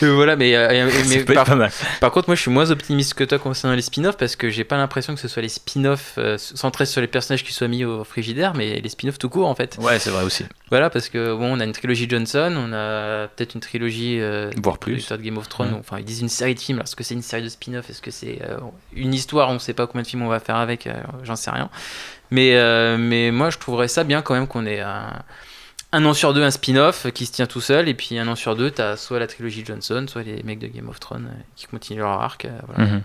Euh, voilà, mais, euh, par, pas mal. par contre, moi, je suis moins optimiste que toi concernant les spin-offs parce que j'ai pas l'impression que ce soit les spin-offs euh, centrés sur les personnages qui soient mis au frigidaire, mais les spin-offs tout court en fait. Ouais, c'est vrai aussi. Voilà, parce que bon, on a une trilogie Johnson, on a peut-être une trilogie euh, Voire de plus. l'histoire de Game of Thrones. Mhm. Enfin, ils disent une série de films. Alors, Est-ce que c'est une série de spin-off Est-ce que c'est euh, une histoire? On sait pas combien de films on va faire avec. euh, J'en sais rien. Mais, euh, mais moi, je trouverais ça bien quand même qu'on ait un, un an sur deux un spin-off qui se tient tout seul, et puis un an sur deux, t'as soit la trilogie Johnson, soit les mecs de Game of Thrones qui continuent leur arc. Mhm.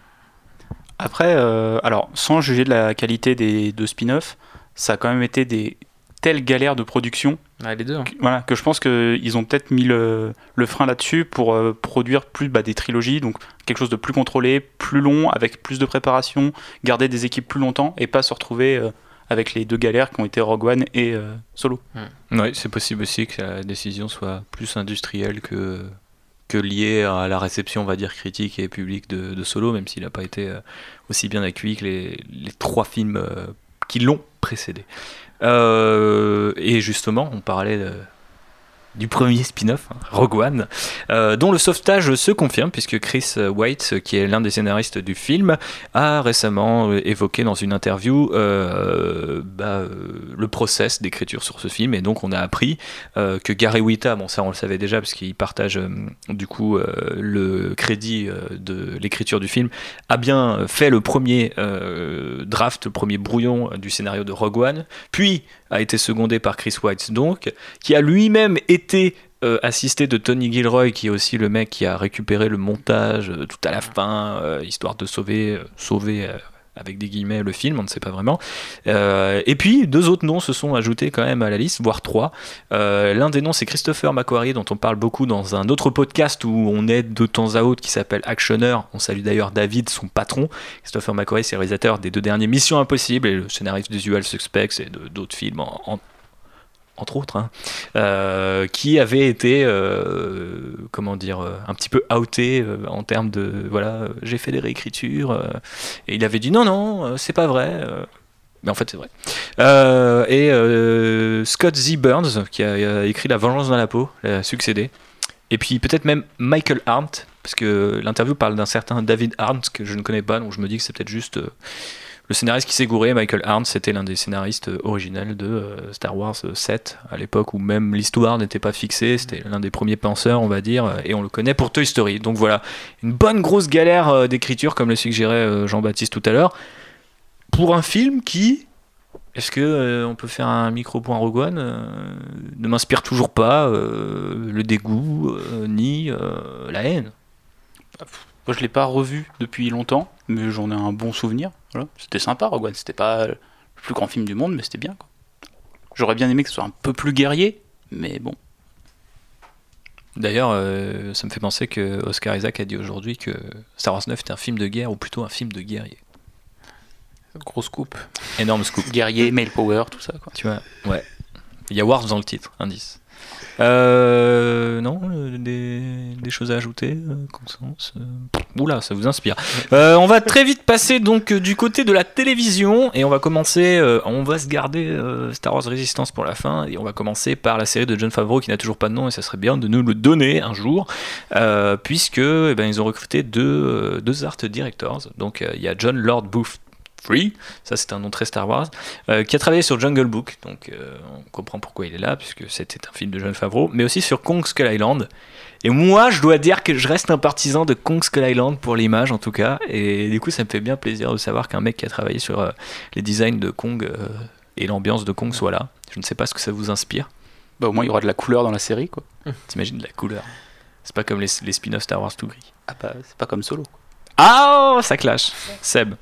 Après, euh, alors, sans juger de la qualité des deux spin-offs, ça a quand même été des telles galères de production Ouais, les deux. hein. que, voilà, que je pense qu'ils ont peut-être mis le, le frein là-dessus pour euh, produire plus bah, des trilogies, donc quelque chose de plus contrôlé, plus long, avec plus de préparation, garder des équipes plus longtemps et pas se retrouver euh, avec les deux galères qui ont été Rogue One et euh, Solo. Ouais, c'est possible aussi que la décision soit plus industrielle que, que liée à la réception, on va dire, critique et publique de, Solo, même s'il n'a pas été euh, aussi bien accueilli que les, les trois films euh, qui l'ont précédé. Euh, et justement, on parlait de, du premier spin-off, hein, Rogue One, euh, dont le sauvetage se confirme puisque Chris White, qui est l'un des scénaristes du film, a récemment euh, évoqué dans une interview euh, bah, euh, le process d'écriture sur ce film. Et donc on a appris euh, que Gary Whitta, bon ça on le savait déjà parce qu'il partage euh, du coup euh, le crédit euh, de l'écriture du film, a bien fait le premier euh, draft, le premier brouillon du scénario de Rogue One, puis a été secondé par Chris White. Donc, qui a lui-même été euh, assisté de Tony Gilroy, qui est aussi le mec qui a récupéré le montage euh, tout à la fin, euh, histoire de sauver, sauver avec des guillemets le film, on ne sait pas vraiment. Euh, et puis deux autres noms se sont ajoutés quand même à la liste, voire trois. Euh, L'un des noms c'est Christopher McQuarrie, dont on parle beaucoup dans un autre podcast où on aide de temps à autre, qui s'appelle Actioner. On salue d'ailleurs David, son patron. Christopher McQuarrie, c'est réalisateur des deux derniers Missions Impossibles et le scénariste d'Usual Suspects et d'autres films en entre autres, hein, euh, qui avait été, euh, comment dire, euh, un petit peu outé en termes de, voilà, j'ai fait des réécritures, et il avait dit non, non, c'est pas vrai. mais en fait, c'est vrai. Et Scott Z. Burns, qui a, a écrit La vengeance dans la peau, a succédé. Et puis peut-être même Michael Arndt, parce que l'interview parle d'un certain David Arndt que je ne connais pas, donc je me dis que c'est peut-être juste le scénariste qui s'est gouré. Michael Arndt, c'était l'un des scénaristes euh, originels de euh, Star Wars euh, 7, à l'époque où même l'histoire n'était pas fixée. C'était l'un des premiers penseurs, on va dire, euh, et on le connaît pour Toy Story. Donc voilà, une bonne grosse galère euh, d'écriture, comme le suggérait euh, Jean-Baptiste tout à l'heure, pour un film qui, est-ce que euh, on peut faire un micro point Rogue One euh, Ne m'inspire toujours pas euh, le dégoût euh, ni euh, la haine? Moi, je l'ai pas revu depuis longtemps, mais j'en ai un bon souvenir. Voilà. C'était sympa, Rogue One. C'était pas le plus grand film du monde, mais c'était bien. quoi. J'aurais bien aimé que ce soit un peu plus guerrier, mais bon. D'ailleurs, euh, ça me fait penser que Oscar Isaac a dit aujourd'hui que Star Wars 9 est un film de guerre ou plutôt un film de guerrier. Grosse coupe. Énorme scoop. Guerrier, male power, tout ça. Quoi. Tu vois, ouais. Il y a Wars dans le titre, indice. Euh, non, euh, des, choses à ajouter, euh, Constance Oula, ça vous inspire. Euh, on va très vite passer donc du côté de la télévision et on va commencer, on va se garder Star Wars Resistance pour la fin et on va commencer par la série de John Favreau qui n'a toujours pas de nom et ça serait bien de nous le donner un jour puisque eh ben, ils ont recruté deux, deux art directors. Donc il y a John Lord Booth Free, ça c'est un nom très Star Wars, euh, qui a travaillé sur Jungle Book, donc euh, on comprend pourquoi il est là, puisque c'était un film de John Favreau, mais aussi sur Kong Skull Island. Et moi, je dois dire que je reste un partisan de Kong Skull Island pour l'image en tout cas, et du coup, ça me fait bien plaisir de savoir qu'un mec qui a travaillé sur euh, les designs de Kong et l'ambiance de Kong soit là. Je ne sais pas ce que ça vous inspire. Bah, au moins, il y aura de la couleur dans la série. quoi. T'imagines de la couleur C'est pas comme les, les spin-offs Star Wars tout gris. Ah bah, c'est pas comme solo. quoi. Ah, oh, ça clash Seb.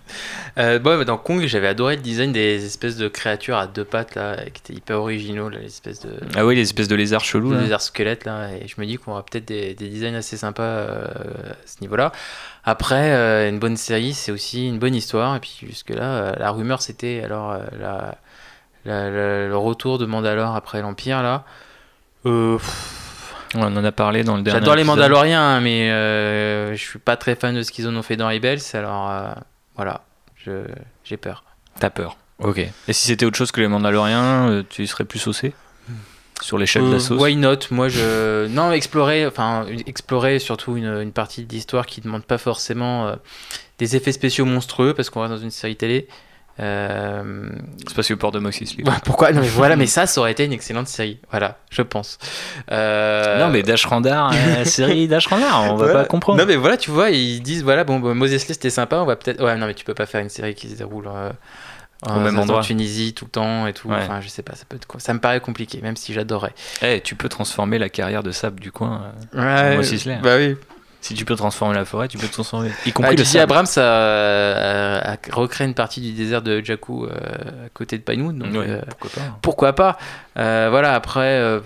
Euh, bon, dans Kong, j'avais adoré le design des espèces de créatures à deux pattes là, qui étaient hyper originaux, là, les espèces de, Ah oui, les espèces de lézards chelous. là. lézards squelettes là, et je me dis qu'on aura peut-être des, des designs assez sympas euh, à ce niveau-là. Après, euh, une bonne série, c'est aussi une bonne histoire, et puis jusque-là, euh, la rumeur c'était alors euh, la, la- la- le retour de Mandalore après l'Empire là. Euh, pff, On en a parlé dans le dernier J'adore les. Mandaloriens, hein, mais euh, je suis pas très fan de ce qu'ils en ont fait dans Rebels, alors euh, voilà, j'ai peur. T'as peur. Ok. Et si c'était autre chose que les Mandaloriens, euh, tu serais plus saucé Sur l'échelle de Euh, la sauce? Why not? Moi, je non explorer, enfin explorer surtout une, une partie d'histoire qui demande pas forcément euh, des effets spéciaux monstrueux parce qu'on reste dans une série télé. Euh, C'est pas support de Moxie pourquoi? Non mais voilà, mais ça, ça aurait été une excellente série. Voilà, je pense. Euh, Non, mais Dash Randar, euh, la série Dash Randar, on va Voilà. pas comprendre. Non mais voilà, tu vois, ils disent voilà, bon, Moses Lee c'était sympa, on va peut-être. Ouais, non mais tu peux pas faire une série qui se déroule euh, en, même en endroit. Tunisie tout le temps et tout. Ouais. Enfin, je sais pas, ça peut être quoi. Ça me paraît compliqué, même si j'adorais. Eh, tu peux transformer la carrière de sable du coin. euh, Ouais. en. Bah oui. Si tu peux transformer la forêt, tu peux transformer. Y Ah, compris sable. Abrams a, a, a recréé une partie du désert de Jakku euh, à côté de Pinewood. Donc, Ouais, euh, pourquoi pas. pourquoi pas Euh, Voilà, après,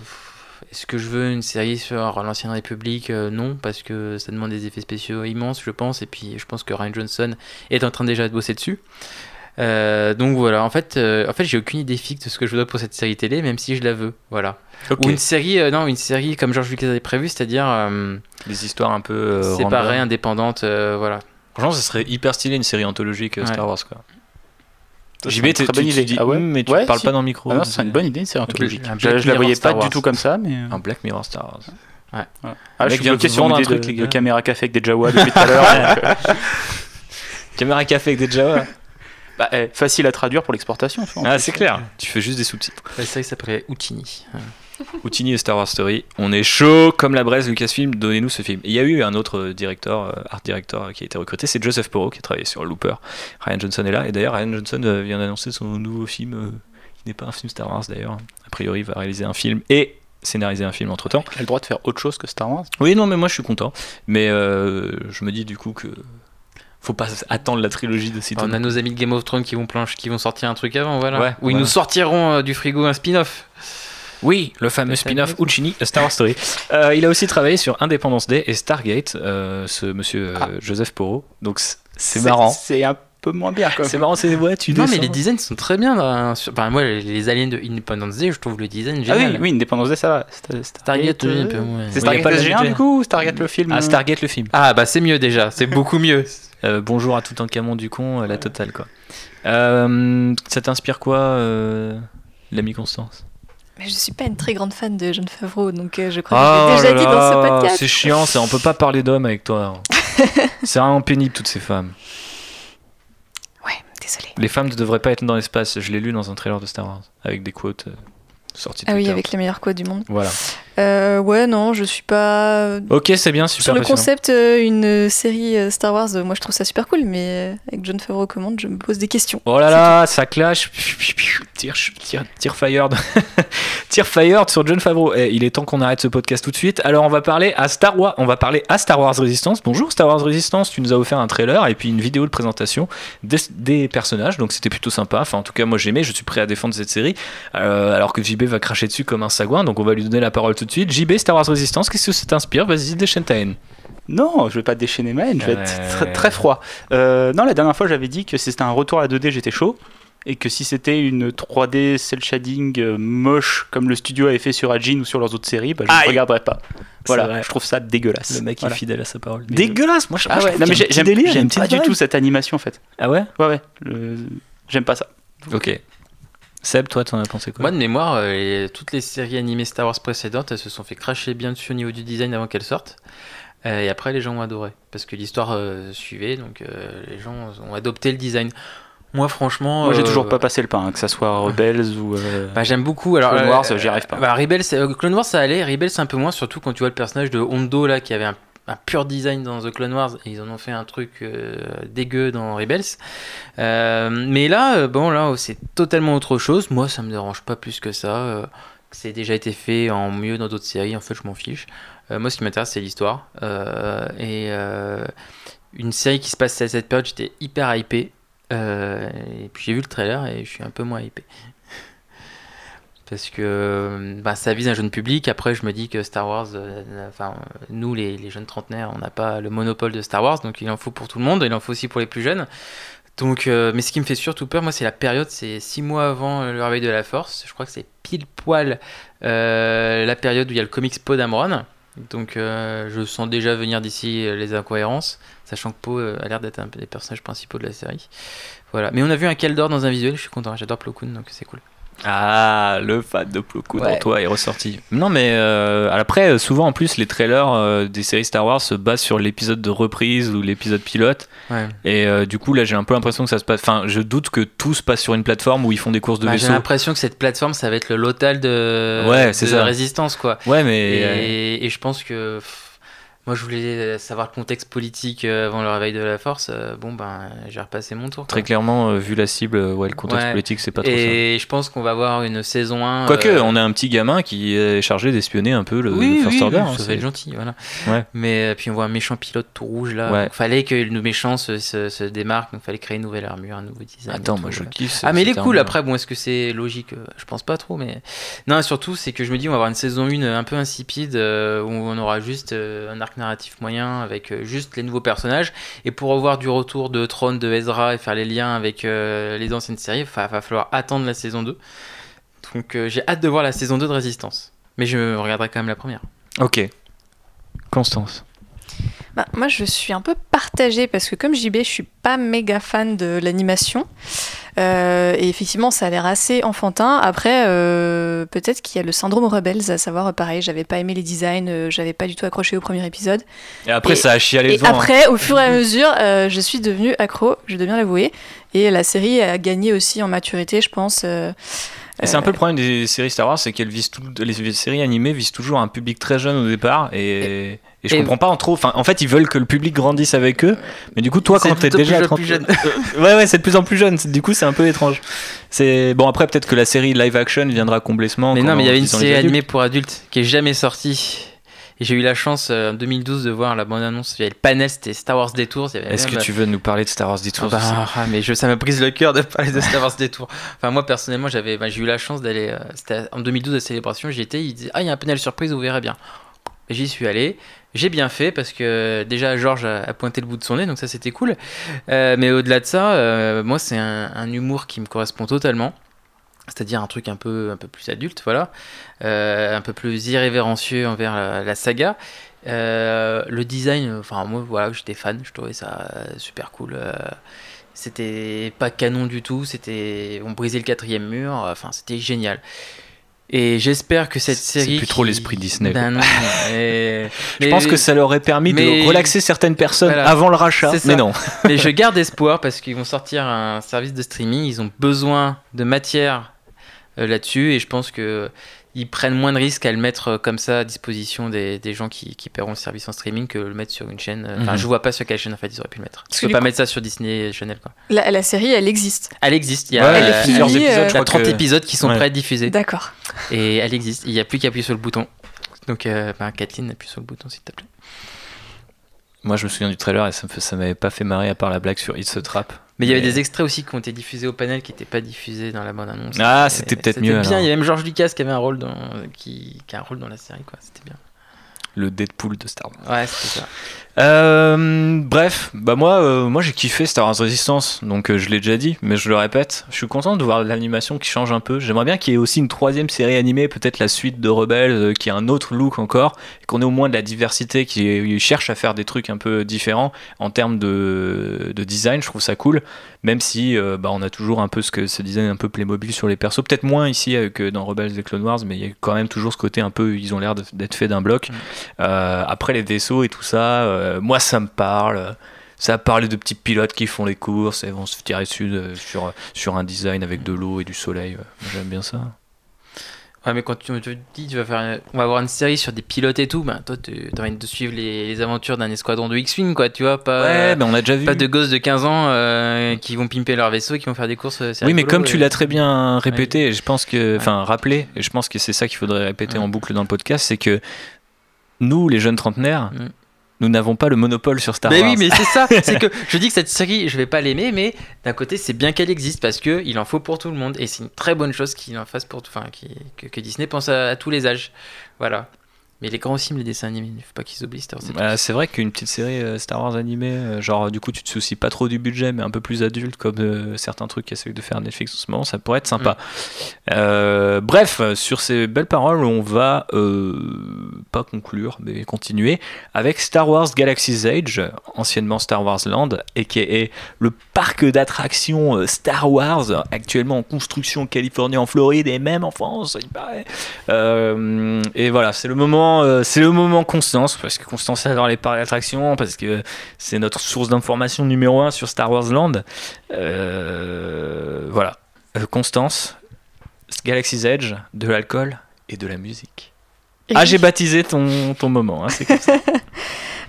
est-ce que je veux une série sur l'ancienne République? Euh, Non, parce que ça demande des effets spéciaux immenses, je pense. Et puis, je pense que Ryan Johnson est en train déjà de bosser dessus. Euh, donc voilà, en fait, euh, en fait j'ai aucune idée fixe de ce que je veux pour cette série télé, même si je la veux. Voilà. Ou une série, euh, non, une série comme George Lucas avait prévu, c'est-à-dire euh, Des histoires un peu. euh, séparées, indépendantes, euh, voilà. Franchement, ça serait hyper stylé une série anthologique euh, Ouais. Star Wars, quoi. T'es- très tu, bonne tu idée. dis Ah ouais hum, mais tu Ouais, parles si. pas dans le micro. Ah non, c'est une bonne idée, c'est anthologique. Je, je la voyais Star pas du tout comme ça, mais. Un Black Mirror Star Wars. Ah, Le là, mec je suis bloqué sur truc, de, les de gars. caméra café avec des Jawa depuis tout à l'heure. Caméra café avec des Jawa. Bah, eh, facile à traduire pour l'exportation. tu vois, en Ah, plus. c'est clair. Tu fais juste des sous-titres. C'est ça qui s'appelait Houdini. Houdini et Star Wars Story. On est chaud comme la braise Lucasfilm. Donnez-nous ce film. Il y a eu un autre euh, directeur, euh, art director, euh, qui a été recruté. C'est Joseph Porro qui a travaillé sur Looper. Ryan Johnson est là. Et d'ailleurs, Ryan Johnson euh, vient d'annoncer son nouveau film. euh, qui n'est pas un film Star Wars d'ailleurs. A priori, il va réaliser un film et scénariser un film entre temps. Il a le droit de faire autre chose que Star Wars? Oui, non, mais moi je suis content. Mais euh, je me dis du coup que. Faut pas attendre la trilogie de sitôt. On a nos amis de Game of Thrones qui vont, plancher, qui vont sortir un truc avant, voilà. Ouais, Ou ils nous sortiront euh, du frigo un spin-off. Oui, le fameux spin-off A Star Wars Story. Euh, il a aussi travaillé sur Independence Day et Stargate, euh, ce monsieur euh, Joseph Porro. Donc c'est marrant. C'est un peu moins bien quand même. C'est marrant, c'est ouais, tu Non, mais les designs sont très bien. dans- sur- enfin, moi, les, aliens de Independence Day, je trouve le design Ah génial. oui, oui, Independance Day, ça va. Star- Stargate, oui, un peu moins. C'est Stargate SG1 budget. du coup ou Stargate le film? Ah, Stargate le film. Ah, bah c'est mieux déjà, c'est beaucoup mieux. Euh, bonjour à tout un camon du con, euh, la totale quoi. Euh, ça t'inspire quoi, euh, l'ami Constance? Mais je suis pas une très grande fan de John Favreau, donc euh, je crois que je l'ai déjà là dit dans ce podcast. C'est chiant, ça, on peut pas parler d'hommes avec toi. c'est vraiment pénible toutes ces femmes. Ouais, désolé. Les femmes ne devraient pas être dans l'espace. Je l'ai lu dans un trailer de Star Wars avec des quotes euh, sorties de Ah oui, Twitter. avec les meilleurs quotes du monde. Voilà. Euh, ouais, non, je suis pas. Ok, c'est bien, super Sur le concept, euh, une série euh, Star Wars, moi je trouve ça super cool, mais avec John Favreau aux commandes, je me pose des questions. Oh là là, ça clash. Tire, tire, tire fired. tire fired sur John Favreau. Eh, il est temps qu'on arrête ce podcast tout de suite. Alors on va parler à Star Wars. On va parler à Star Wars Resistance. Bonjour Star Wars Resistance. Tu nous as offert un trailer et puis une vidéo de présentation des, des personnages. Donc c'était plutôt sympa. Enfin en tout cas moi j'aimais. Je suis prêt à défendre cette série. Euh, alors que JB va cracher dessus comme un sagouin. Donc on va lui donner la parole tout de suite. JB Star Wars Resistance. Qu'est-ce que ça t'inspire? Vas-y déchaîne ta haine. Non, je vais pas déchaîner ma haine, je vais Ouais. être très, très froid. Euh, non, la dernière fois, j'avais dit que si c'était un retour à la 2D, j'étais chaud. Et que si c'était une 3D cel shading euh, moche comme le studio avait fait sur Ajin ou sur leurs autres séries, bah, je ne Aïe. regarderai pas. Voilà, je trouve ça dégueulasse. Le mec Voilà. est fidèle à sa parole. Dégueulasse. Moi je, Ah je ouais, trouve non, mais j'aime pas du tout cette animation en fait. Ah ouais? Ouais, ouais, le- j'aime pas ça. Ok. Seb, toi, t'en as pensé quoi Moi, de mémoire, euh, toutes les séries animées Star Wars précédentes, elles se sont fait cracher bien dessus au niveau du design avant qu'elles sortent. Euh, et après, les gens ont adoré. Parce que l'histoire euh, suivait, donc euh, les gens ont adopté le design. Moi, franchement. Moi, j'ai euh, toujours pas passé le pas, hein, que ça soit Rebels ou. euh, Bah, j'aime beaucoup. Alors, Clone euh, Wars, j'y arrive pas. Bah, Rebels, euh, Clone Wars, ça allait. Rebels, c'est un peu moins, surtout quand tu vois le personnage de Hondo là, qui avait un, un pur design dans The Clone Wars, et ils en ont fait un truc euh, dégueu dans Rebels. Euh, mais là, euh, bon, là, c'est totalement autre chose. Moi, ça me dérange pas plus que ça. c'est déjà été fait en mieux dans d'autres séries. En fait, je m'en fiche. Moi, ce qui m'intéresse, c'est l'histoire. Et une série qui se passe à cette période, j'étais hyper hypé. Et puis j'ai vu le trailer et je suis un peu moins hypé. Parce que bah, ça vise un jeune public. Après, je me dis que Star Wars, euh, enfin, nous, les, les jeunes trentenaires, on n'a pas le monopole de Star Wars, donc il en faut pour tout le monde, il en faut aussi pour les plus jeunes. Donc, euh, mais ce qui me fait surtout peur, moi, c'est la période, c'est six mois avant euh, le réveil de la Force. Je crois que c'est pile poil euh, la période où il y a le comics Poe Dameron. Donc, euh, je sens déjà venir d'ici euh, les incohérences, sachant que Poe euh, a l'air d'être un des personnages principaux de la série. Voilà. Mais on a vu un Keldor dans un visuel, je suis content, j'adore Plo Koon, donc c'est cool. Ah, le fan de Plo Koon en Ouais. toi est ressorti. Non, mais euh, après, euh, souvent en plus, les trailers euh, des séries Star Wars se basent sur l'épisode de reprise ou l'épisode pilote. Ouais. Et euh, du coup, là, j'ai un peu l'impression que ça se passe. Enfin, je doute que tout se passe sur une plateforme où ils font des courses de Bah, J'ai vaisseaux. l'impression que cette plateforme, ça va être le lotal de, Ouais, c'est de ça. résistance, quoi. Ouais, mais. Et, et je pense que pff, moi, je voulais savoir le contexte politique euh, avant le réveil de la force. euh, Bon, ben, j'ai repassé mon tour. quoi. Très clairement, euh, vu la cible, euh, ouais, le contexte Ouais. politique, c'est pas trop ça. Et je pense qu'on va avoir une saison 1. Quoique, euh, on a un petit gamin qui est chargé d'espionner un peu le, oui, le First oui, Order. oui, hein, ça va être gentil, voilà. Ouais. Mais euh, puis on voit un méchant pilote tout rouge là. Ouais. Il fallait que le méchant se, se, se démarque, donc il fallait créer une nouvelle armure, un nouveau design. Attends, tout, moi je voilà. kiffe. Ah mais il est cool après bon est-ce que c'est logique? Euh, je pense pas trop mais non surtout c'est que je me dis on va avoir une saison 1 un peu insipide euh, où on aura juste euh, un arc narratif moyen avec euh, juste les nouveaux personnages et pour revoir du retour de Tron de Ezra et faire les liens avec euh, les anciennes séries va, va falloir attendre la saison 2 donc euh, j'ai hâte de voir la saison 2 de Résistance mais je regarderai quand même la première Ok. Constance. Bah, moi, je suis un peu partagée parce que comme JB, je suis pas méga fan de l'animation. Euh, et effectivement, ça a l'air assez enfantin. Après, euh, peut-être qu'il y a le syndrome Rebels, à savoir, pareil, j'avais pas aimé les designs, euh, j'avais pas du tout accroché au premier épisode. Et après, ça a chialé Et devant. hein. après, au fur et à mesure, euh, je suis devenue accro, je dois bien l'avouer. Et la série a gagné aussi en maturité, je pense. Euh, Et c'est un peu le problème des séries Star Wars, c'est qu'elles visent tout, les séries animées visent toujours un public très jeune au départ, et, et je et- comprends pas en trop. Enfin, en fait, ils veulent que le public grandisse avec eux, mais du coup, toi, quand t'es plus déjà à 30 plus jeune. Euh, ouais, ouais, c'est de plus en plus jeune. Du coup, c'est un peu étrange. C'est bon. Après, peut-être que la série live action viendra combler ce manque. Mais non, mais il y avait une série animée pour adultes qui est jamais sortie. Et j'ai eu la chance euh, en 2012 de voir la bande-annonce. Il y avait le panel, c'était Star Wars Détour. il y avait Est-ce que tu veux nous parler de Star Wars Detours Ah bah, ah, mais je, ça m'a brise le cœur de parler de Star Wars Détour. Enfin, moi, personnellement, j'avais, bah, j'ai eu la chance d'aller. euh, c'était en 2012 à Célébration, j'y étais. Ils disaient Ah, il y a un panel surprise, vous verrez bien. J'y suis allé. J'ai bien fait parce que déjà, Georges a, a pointé le bout de son nez, donc ça, c'était cool. Euh, mais au-delà de ça, euh, moi, c'est un, un humour qui me correspond totalement. C'est-à-dire un truc un peu, un peu plus adulte, voilà. Euh, un peu plus irrévérencieux envers la, la saga. Euh, le design, enfin moi voilà, j'étais fan, je trouvais ça euh, super cool. Euh, c'était pas canon du tout, c'était on brisait le quatrième mur, enfin c'était génial. Et j'espère que cette C'est série plus trop l'esprit Disney, Ben non, Je mais- pense que ça leur aurait permis mais- de relaxer certaines personnes Voilà. avant le rachat, C'est mais non. mais je garde espoir parce qu'ils vont sortir un service de streaming. Ils ont besoin de matière là-dessus et je pense que ils prennent moins de risques à le mettre euh, comme ça à disposition des, des gens qui, qui paieront le service en streaming que le mettre sur une chaîne. euh, Enfin, Mhm. je vois pas sur quelle chaîne en fait ils auraient pu le mettre. Parce que peux pas coup- mettre ça sur Disney Channel quoi. La, la série, elle existe. Elle existe. Il y a, Ouais, euh, plusieurs euh, épisodes, je il y a crois 30 que- épisodes qui sont Ouais. prêts à diffuser D'accord. et elle existe. Il n'y a plus qu'à appuyer sur le bouton. Donc, euh, bah, Kathleen, appuie sur le bouton s'il te plaît. Moi, je me souviens du trailer et ça, ça m'avait pas fait marrer à part la blague sur It's a Trap. Mais il y avait des extraits aussi qui ont été diffusés au panel qui n'étaient pas diffusés dans la bande annonce. Ah, c'était peut-être mieux, bien. alors. Il y avait même George Lucas qui avait un rôle dans, qui, qui a un rôle dans la série, quoi. C'était bien. Le Deadpool de Star Wars. Ouais, c'était ça. Euh, bref, bah moi, euh, moi j'ai kiffé Star Wars Resistance, donc euh, je l'ai déjà dit, mais je le répète, je suis content de voir l'animation qui change un peu. J'aimerais bien qu'il y ait aussi une troisième série animée, peut-être la suite de Rebels, qui a un autre look encore, qu'on ait au moins de la diversité, qui cherche à faire des trucs un peu différents en termes de, de design. Je trouve ça cool, même si bah, on a toujours un peu ce, que, ce design un peu Playmobil sur les persos, peut-être moins ici que dans Rebels et Clone Wars, mais il y a quand même toujours ce côté un peu, ils ont l'air d'être faits d'un bloc. Euh, après les vaisseaux et tout ça, euh, moi ça me parle. Ça a parlé de petits pilotes qui font les courses et vont se tirer dessus euh, sur, sur un design avec de l'eau et du soleil. ouais. J'aime bien ça. Ouais, mais quand tu te dis, tu vas faire, on va avoir une série sur des pilotes et tout, ben toi, tu as envie de suivre les, les aventures d'un escadron de X-Wing, quoi, tu vois, pas. Ouais, ben on a déjà vu. Pas de gosses de 15 ans euh, qui vont pimper leur vaisseau et qui vont faire des courses. Oui, mais comme tu l'as très bien répété, et je pense que, enfin, rappelé, et je pense que c'est ça qu'il faudrait répéter Ouais. en boucle dans le podcast, c'est que nous, les jeunes trentenaires, Mm. Nous n'avons pas le monopole sur Star Mais Wars. oui, mais c'est ça. c'est que je dis que cette série, je vais pas l'aimer, mais d'un côté, c'est bien qu'elle existe parce que il en faut pour tout le monde et c'est une très bonne chose qu'il en fasse pour, tout- enfin, que, que Disney pense à, à tous les âges. Voilà. Mais les grands aussi, mais les dessins animés, il faut pas qu'ils oublient Star Wars. Bah, c'est vrai qu'une petite série euh, Star Wars animée, euh, genre du coup tu te soucies pas trop du budget, mais un peu plus adulte, comme euh, certains trucs qu'essaie de faire Netflix en ce moment, ça pourrait être sympa. Euh, bref, sur ces belles paroles, on va pas conclure, mais continuer avec Star Wars Galaxy's Edge, anciennement Star Wars Land, et qui est le parc d'attractions Star Wars, actuellement en construction en Californie, en Floride et même en France, il paraît. Et voilà, c'est le moment, euh, c'est le moment Constance, parce que Constance adore les parcs d'attractions, parce que c'est notre source d'information numéro un sur Star Wars Land. Euh, voilà, Euh, Constance, Galaxy's Edge, de l'alcool et de la musique. Et Ah, oui. j'ai baptisé ton, ton moment, hein, c'est comme ça.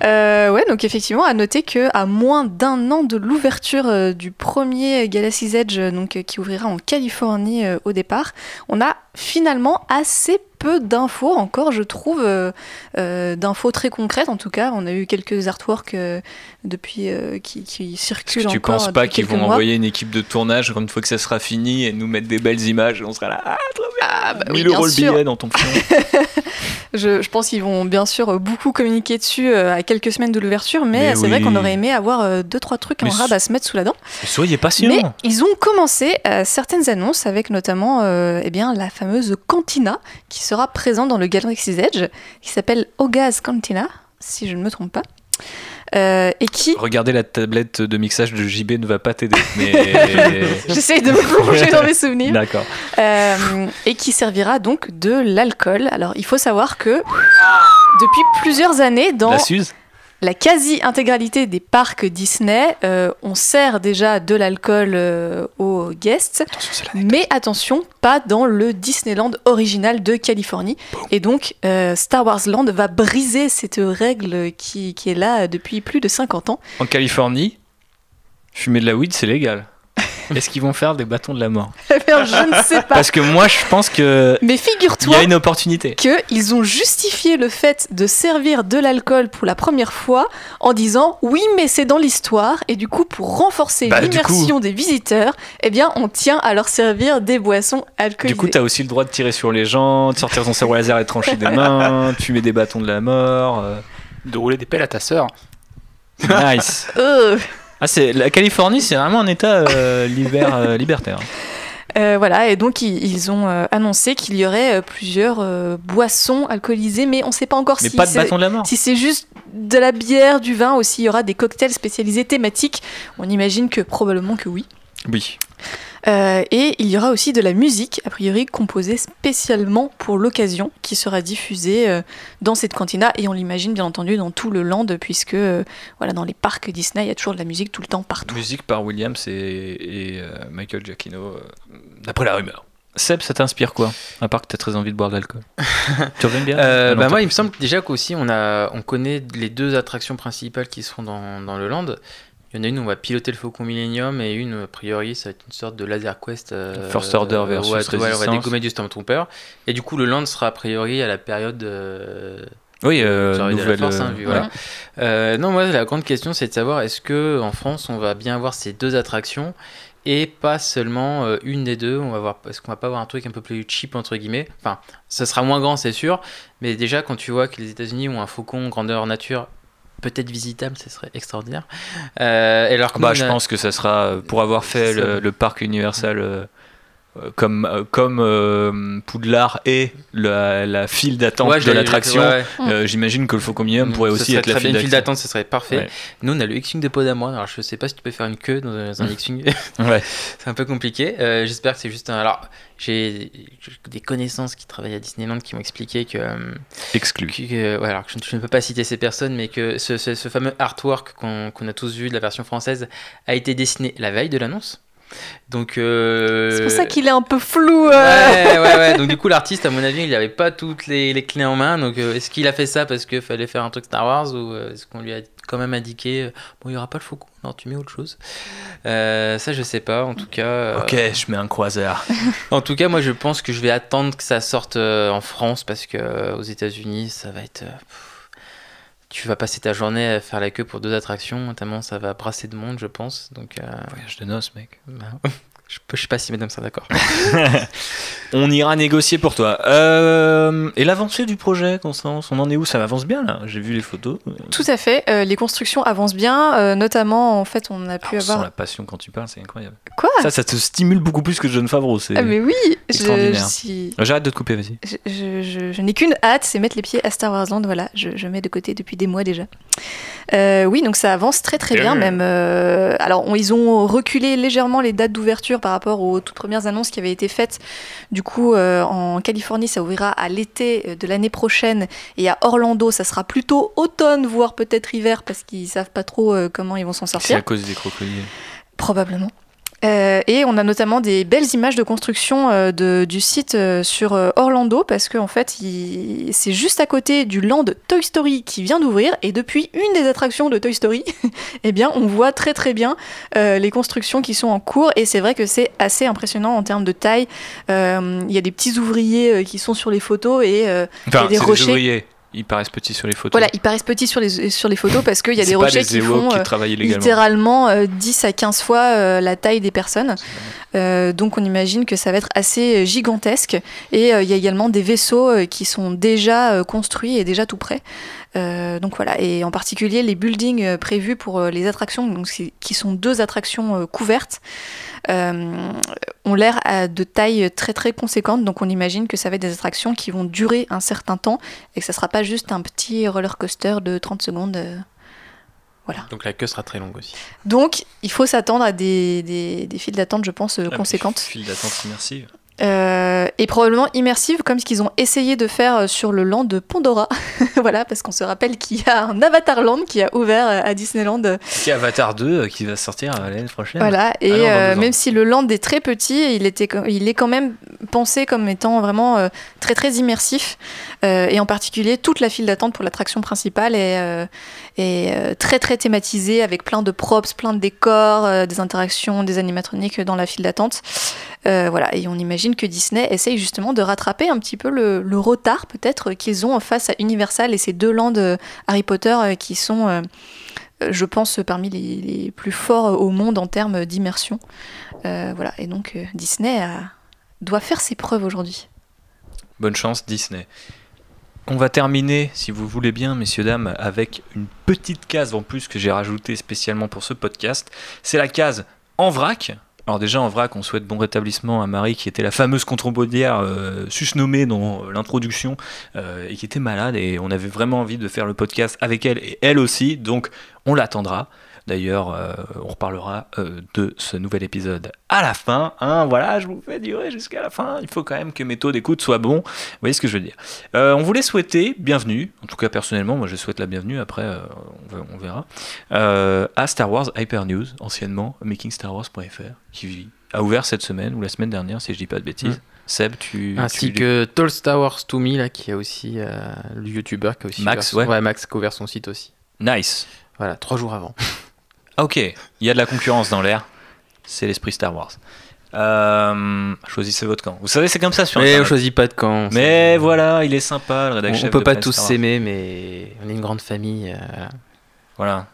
Euh, ouais, donc effectivement, à noter que à moins d'un an de l'ouverture euh, du premier Galaxy's Edge, donc euh, qui ouvrira en Californie au départ, on a finalement assez peu d'infos encore, je trouve, euh, euh, d'infos très concrètes. En tout cas, on a eu quelques artworks euh, depuis euh, qui, qui circulent tu encore. penses pas qu'ils vont mois. envoyer une équipe de tournage une fois que ça sera fini et nous mettre des belles images et on sera là, ah, trop bien, Ah, bah oui, 1000 euros le billet dans ton film. Je, je pense qu'ils vont bien sûr beaucoup communiquer dessus à quelques semaines de l'ouverture, mais, Mais c'est vrai qu'on aurait aimé avoir deux trois trucs en rab à se mettre sous la dent. Soyez patient. Mais ils ont commencé certaines annonces avec notamment eh bien, la fameuse Cantina qui sera présente dans le Galaxy's Edge, qui s'appelle Ogaz Cantina, si je ne me trompe pas. Euh, et qui Regardez la tablette de mixage de JB ne va pas t'aider. Mais... J'essaye de me plonger dans mes souvenirs. D'accord. Euh, et qui servira donc de l'alcool. Alors, il faut savoir que depuis plusieurs années, dans La Suze la quasi-intégralité des parcs Disney, euh, on sert déjà de l'alcool euh, aux guests. mais attention, pas dans le Disneyland original de Californie. Et donc, euh, Star Wars Land va briser cette règle qui, qui est là depuis plus de 50 ans. En Californie, fumer de la weed, c'est légal. Est-ce qu'ils vont faire des bâtons de la mort Eh je ne sais pas. Parce que moi, je pense que Mais il y figure-toi a une opportunité. qu'ils ont justifié le fait de servir de l'alcool pour la première fois en disant oui mais c'est dans l'histoire et du coup pour renforcer Bah, l'immersion des visiteurs eh bien on tient à leur servir des boissons alcoolisées. Du coup, t'as aussi le droit de tirer sur les gens, de sortir ton sabre laser et de trancher des mains, de fumer des bâtons de la mort. euh. De rouler des pelles à ta sœur. Nice. Ah, c'est la Californie, c'est vraiment un État euh, liber- euh, libertaire. euh, voilà et donc ils, ils ont annoncé qu'il y aurait plusieurs boissons alcoolisées mais on ne sait pas encore Mais si pas de bâton de la mort. Si c'est juste de la bière, du vin aussi, il y aura des cocktails spécialisés thématiques. On imagine que probablement que oui. Oui. Euh, et il y aura aussi de la musique, a priori composée spécialement pour l'occasion, qui sera diffusée euh, dans cette cantina. Et on l'imagine bien entendu dans tout le land, puisque euh, voilà, dans les parcs Disney, il y a toujours de la musique tout le temps partout. Musique par Williams et, et, euh, Michael Giacchino, euh, d'après la rumeur. Seb, ça t'inspire quoi? À part que t'as très envie de boire de l'alcool. tu reviens bien? Euh, bah moi, il me semble déjà qu'aussi on a, on connaît les deux attractions principales qui seront dans, dans le land. Il y en a une où on va piloter le Faucon Millennium et une, a priori, ça va être une sorte de laser quest. euh, First Order versus ouais, ouais, on va dégommer du Stormtrooper. Et du coup, le land sera a priori à la période. euh, Oui, euh, de la nouvelle. Force, hein, euh, vu, voilà. voilà. Euh, non, moi, la grande question, c'est de savoir est-ce que en France, on va bien avoir ces deux attractions et pas seulement euh, une des deux? On va voir, est-ce qu'on va pas avoir un truc un peu plus cheap entre guillemets? Enfin, ça sera moins grand, c'est sûr, mais déjà quand tu vois que les États-Unis ont un faucon grandeur nature peut-être visitable, ce serait extraordinaire. Euh, et alors que Bah, je pense que ça sera euh, pour avoir fait le, le parc Universal euh, comme, euh, comme euh, Poudlard et la, la file d'attente Ouais, de l'attraction. ouais, ouais. euh, J'imagine que le Faucon Millennium pourrait aussi être la file bien, une file d'attente. d'attente, ce serait parfait. Nous, on a le X-Wing de Podamon. Alors, je sais pas si tu peux faire une queue dans un, un X-Wing. C'est un peu compliqué. Euh, J'espère que c'est juste un. Alors, j'ai des connaissances qui travaillent à Disneyland qui m'ont expliqué que. euh, Exclu. que- alors je, ne- je ne peux pas citer ces personnes, mais que ce, ce- ce fameux artwork qu'on qu'on a tous vu de la version française a été dessiné la veille de l'annonce. Donc. euh, C'est pour ça qu'il est un peu flou. euh. Ouais, ouais, ouais. Donc, du coup, l'artiste, à mon avis, il n'avait pas toutes les, les clés en main. Donc, euh, est-ce qu'il a fait ça parce qu'il fallait faire un truc Star Wars ou euh, est-ce qu'on lui a quand même indiqué euh, bon, il n'y aura pas le faucon, non, tu mets autre chose Euh, Ça, je sais pas. En tout cas. euh, Ok, je mets un croiseur. En tout cas, moi, je pense que je vais attendre que ça sorte euh, en France parce que euh, aux États-Unis, ça va être. euh, pff, tu vas passer ta journée à faire la queue pour deux attractions, notamment ça va brasser de monde, je pense. Donc, euh, Voyage de noces, mec. bah, je, je sais pas si mesdames sont d'accord. On ira négocier pour toi. Euh, et l'avancée du projet, Constance, on en est où? Ça avance bien là J'ai vu les photos. Tout à fait. euh, les constructions avancent bien. euh, notamment, en fait, on a pu On sent avoir. la passion quand tu parles, c'est incroyable. Quoi? Ça, ça te stimule beaucoup plus que John Favreau. C'est Ah, mais oui je, extraordinaire. je suis- J'arrête de te couper, vas-y. Je, je- je- je n'ai qu'une hâte, c'est mettre les pieds à Star Wars Land. Voilà, je, je mets de côté depuis des mois déjà. Euh, oui, donc ça avance très très bien, même. euh, alors, on- ils ont reculé légèrement les dates d'ouverture par rapport aux toutes premières annonces qui avaient été faites. Du coup, euh, en Californie, ça ouvrira à l'été de l'année prochaine, et à Orlando, ça sera plutôt automne, voire peut-être hiver, parce qu'ils savent pas trop euh, comment ils vont s'en C'est sortir. à cause des crocodiles. Probablement. Euh, et on a notamment des belles images de construction euh, de- du site euh, sur Orlando parce qu'en fait il- c'est juste à côté du land Toy Story qui vient d'ouvrir. Et depuis une des attractions de Toy Story eh bien on voit très très bien les constructions qui sont en cours. Et c'est vrai que c'est assez impressionnant en termes de taille. Il y a des petits ouvriers qui sont sur les photos et Enfin, des rochers. Ils paraissent petits sur les photos. voilà ils paraissent petits sur les, sur les photos parce qu'il y a des rochers qui font qui euh, littéralement euh, 10 à 15 fois euh, la taille des personnes. Euh, donc on imagine que ça va être assez euh, gigantesque. Et euh, il y a également des vaisseaux qui sont déjà construits et déjà tout prêts. Donc voilà, et en particulier les buildings prévus pour les attractions, donc, qui sont deux attractions couvertes, ont l'air de taille très très conséquente. Donc on imagine que ça va être des attractions qui vont durer un certain temps et que ça sera pas juste un petit roller coaster de 30 secondes Voilà. Donc la queue sera très longue aussi. Donc, il faut s'attendre à des, des, des files d'attente, je pense, euh, Ah, conséquentes. File d'attente immersive. Euh, et probablement immersive, comme ce qu'ils ont essayé de faire euh, sur le land de Pandora. voilà, parce qu'on se rappelle qu'il y a un Avatar Land qui a ouvert à Disneyland. C'est Avatar 2 euh, qui va sortir l'année prochaine. Voilà, et Ah non, même si le land est très petit, il, était, il est quand même pensé comme étant vraiment très très immersif. Et en particulier, toute la file d'attente pour l'attraction principale est, est euh, très très thématisée avec plein de props, plein de décors, euh, des interactions, des animatroniques dans la file d'attente. Euh, voilà, et on imagine que Disney essaye justement de rattraper un petit peu le, retard peut-être qu'ils ont face à Universal et ces deux lands euh, Harry Potter qui sont, je pense, parmi les, plus forts au monde en termes d'immersion. Voilà, et donc Disney doit faire ses preuves aujourd'hui. Bonne chance Disney. On va terminer, si vous voulez bien, messieurs, dames, avec une petite case en plus que j'ai rajoutée spécialement pour ce podcast. C'est la case en vrac. Alors déjà en vrac, on souhaite bon rétablissement à Marie qui était la fameuse contrebandière euh, susnommée dans l'introduction euh, et qui était malade et on avait vraiment envie de faire le podcast avec elle et elle aussi, donc on l'attendra. D'ailleurs, euh, on reparlera euh, de ce nouvel épisode à la fin. hein. voilà, je vous fais durer jusqu'à la fin. Il faut quand même que mes taux d'écoute soient bons. Vous voyez ce que je veux dire. Euh, on voulait souhaiter bienvenue, en tout cas personnellement, moi je souhaite la bienvenue, après on, verra, à Star Wars Hyper News, anciennement makingstarwars.fr, qui a ouvert cette semaine ou la semaine dernière, si je dis pas de bêtises. Mm. Seb, tu. Ainsi tu- que Tall Star Wars to Me, là, qui a aussi le YouTuber qui a aussi Max, ouvert son- ouais. Max qui a ouvert son site aussi. Nice. Voilà, trois jours avant. Ah, ok, il y a de la concurrence dans l'air. C'est l'esprit Star Wars. Euh, choisissez votre camp. Vous savez, c'est comme ça sur Mais on choisit pas de camp. Mais voilà, il est sympa, le on, rédacteur on chef peut pas tous s'aimer, mais on est une grande famille. euh, voilà. Voilà.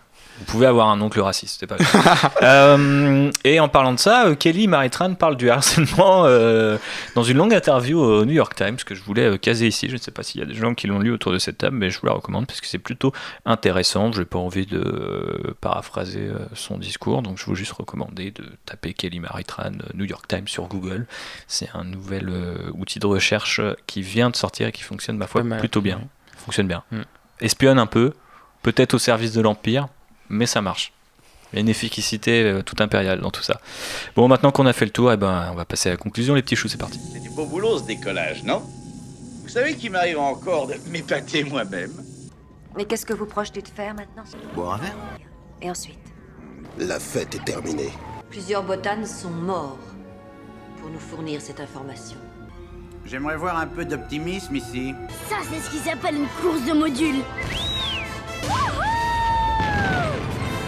Vous pouvez avoir un oncle raciste, c'est pas grave. Euh, et en parlant de ça, euh, Kelly Maritran parle du harcèlement euh, dans une longue interview au New York Times que je voulais caser ici. Je ne sais pas s'il y a des gens qui l'ont lu autour de cette table, mais je vous la recommande parce que c'est plutôt intéressant. Je n'ai pas envie de paraphraser son discours, donc je vous juste recommander de taper Kelly Maritran New York Times sur Google. C'est un nouvel outil de recherche qui vient de sortir et qui fonctionne, ma foi, plutôt bien. Fonctionne bien. Mm. Espionne un peu, peut-être au service de l'Empire, mais ça marche. Il y a une efficacité euh, toute impériale dans tout ça. Bon, maintenant qu'on a fait le tour, eh ben, on va passer à la conclusion, les petits choux, c'est parti. C'est du beau boulot ce décollage, non? Vous savez qu'il m'arrive encore de m'épater moi-même Mais qu'est-ce que vous projetez de faire maintenant? Boire un verre? Et ensuite? La fête est terminée. Plusieurs botanes sont morts pour nous fournir cette information. J'aimerais voir un peu d'optimisme ici. Ça, c'est ce qui s'appelle une course de modules.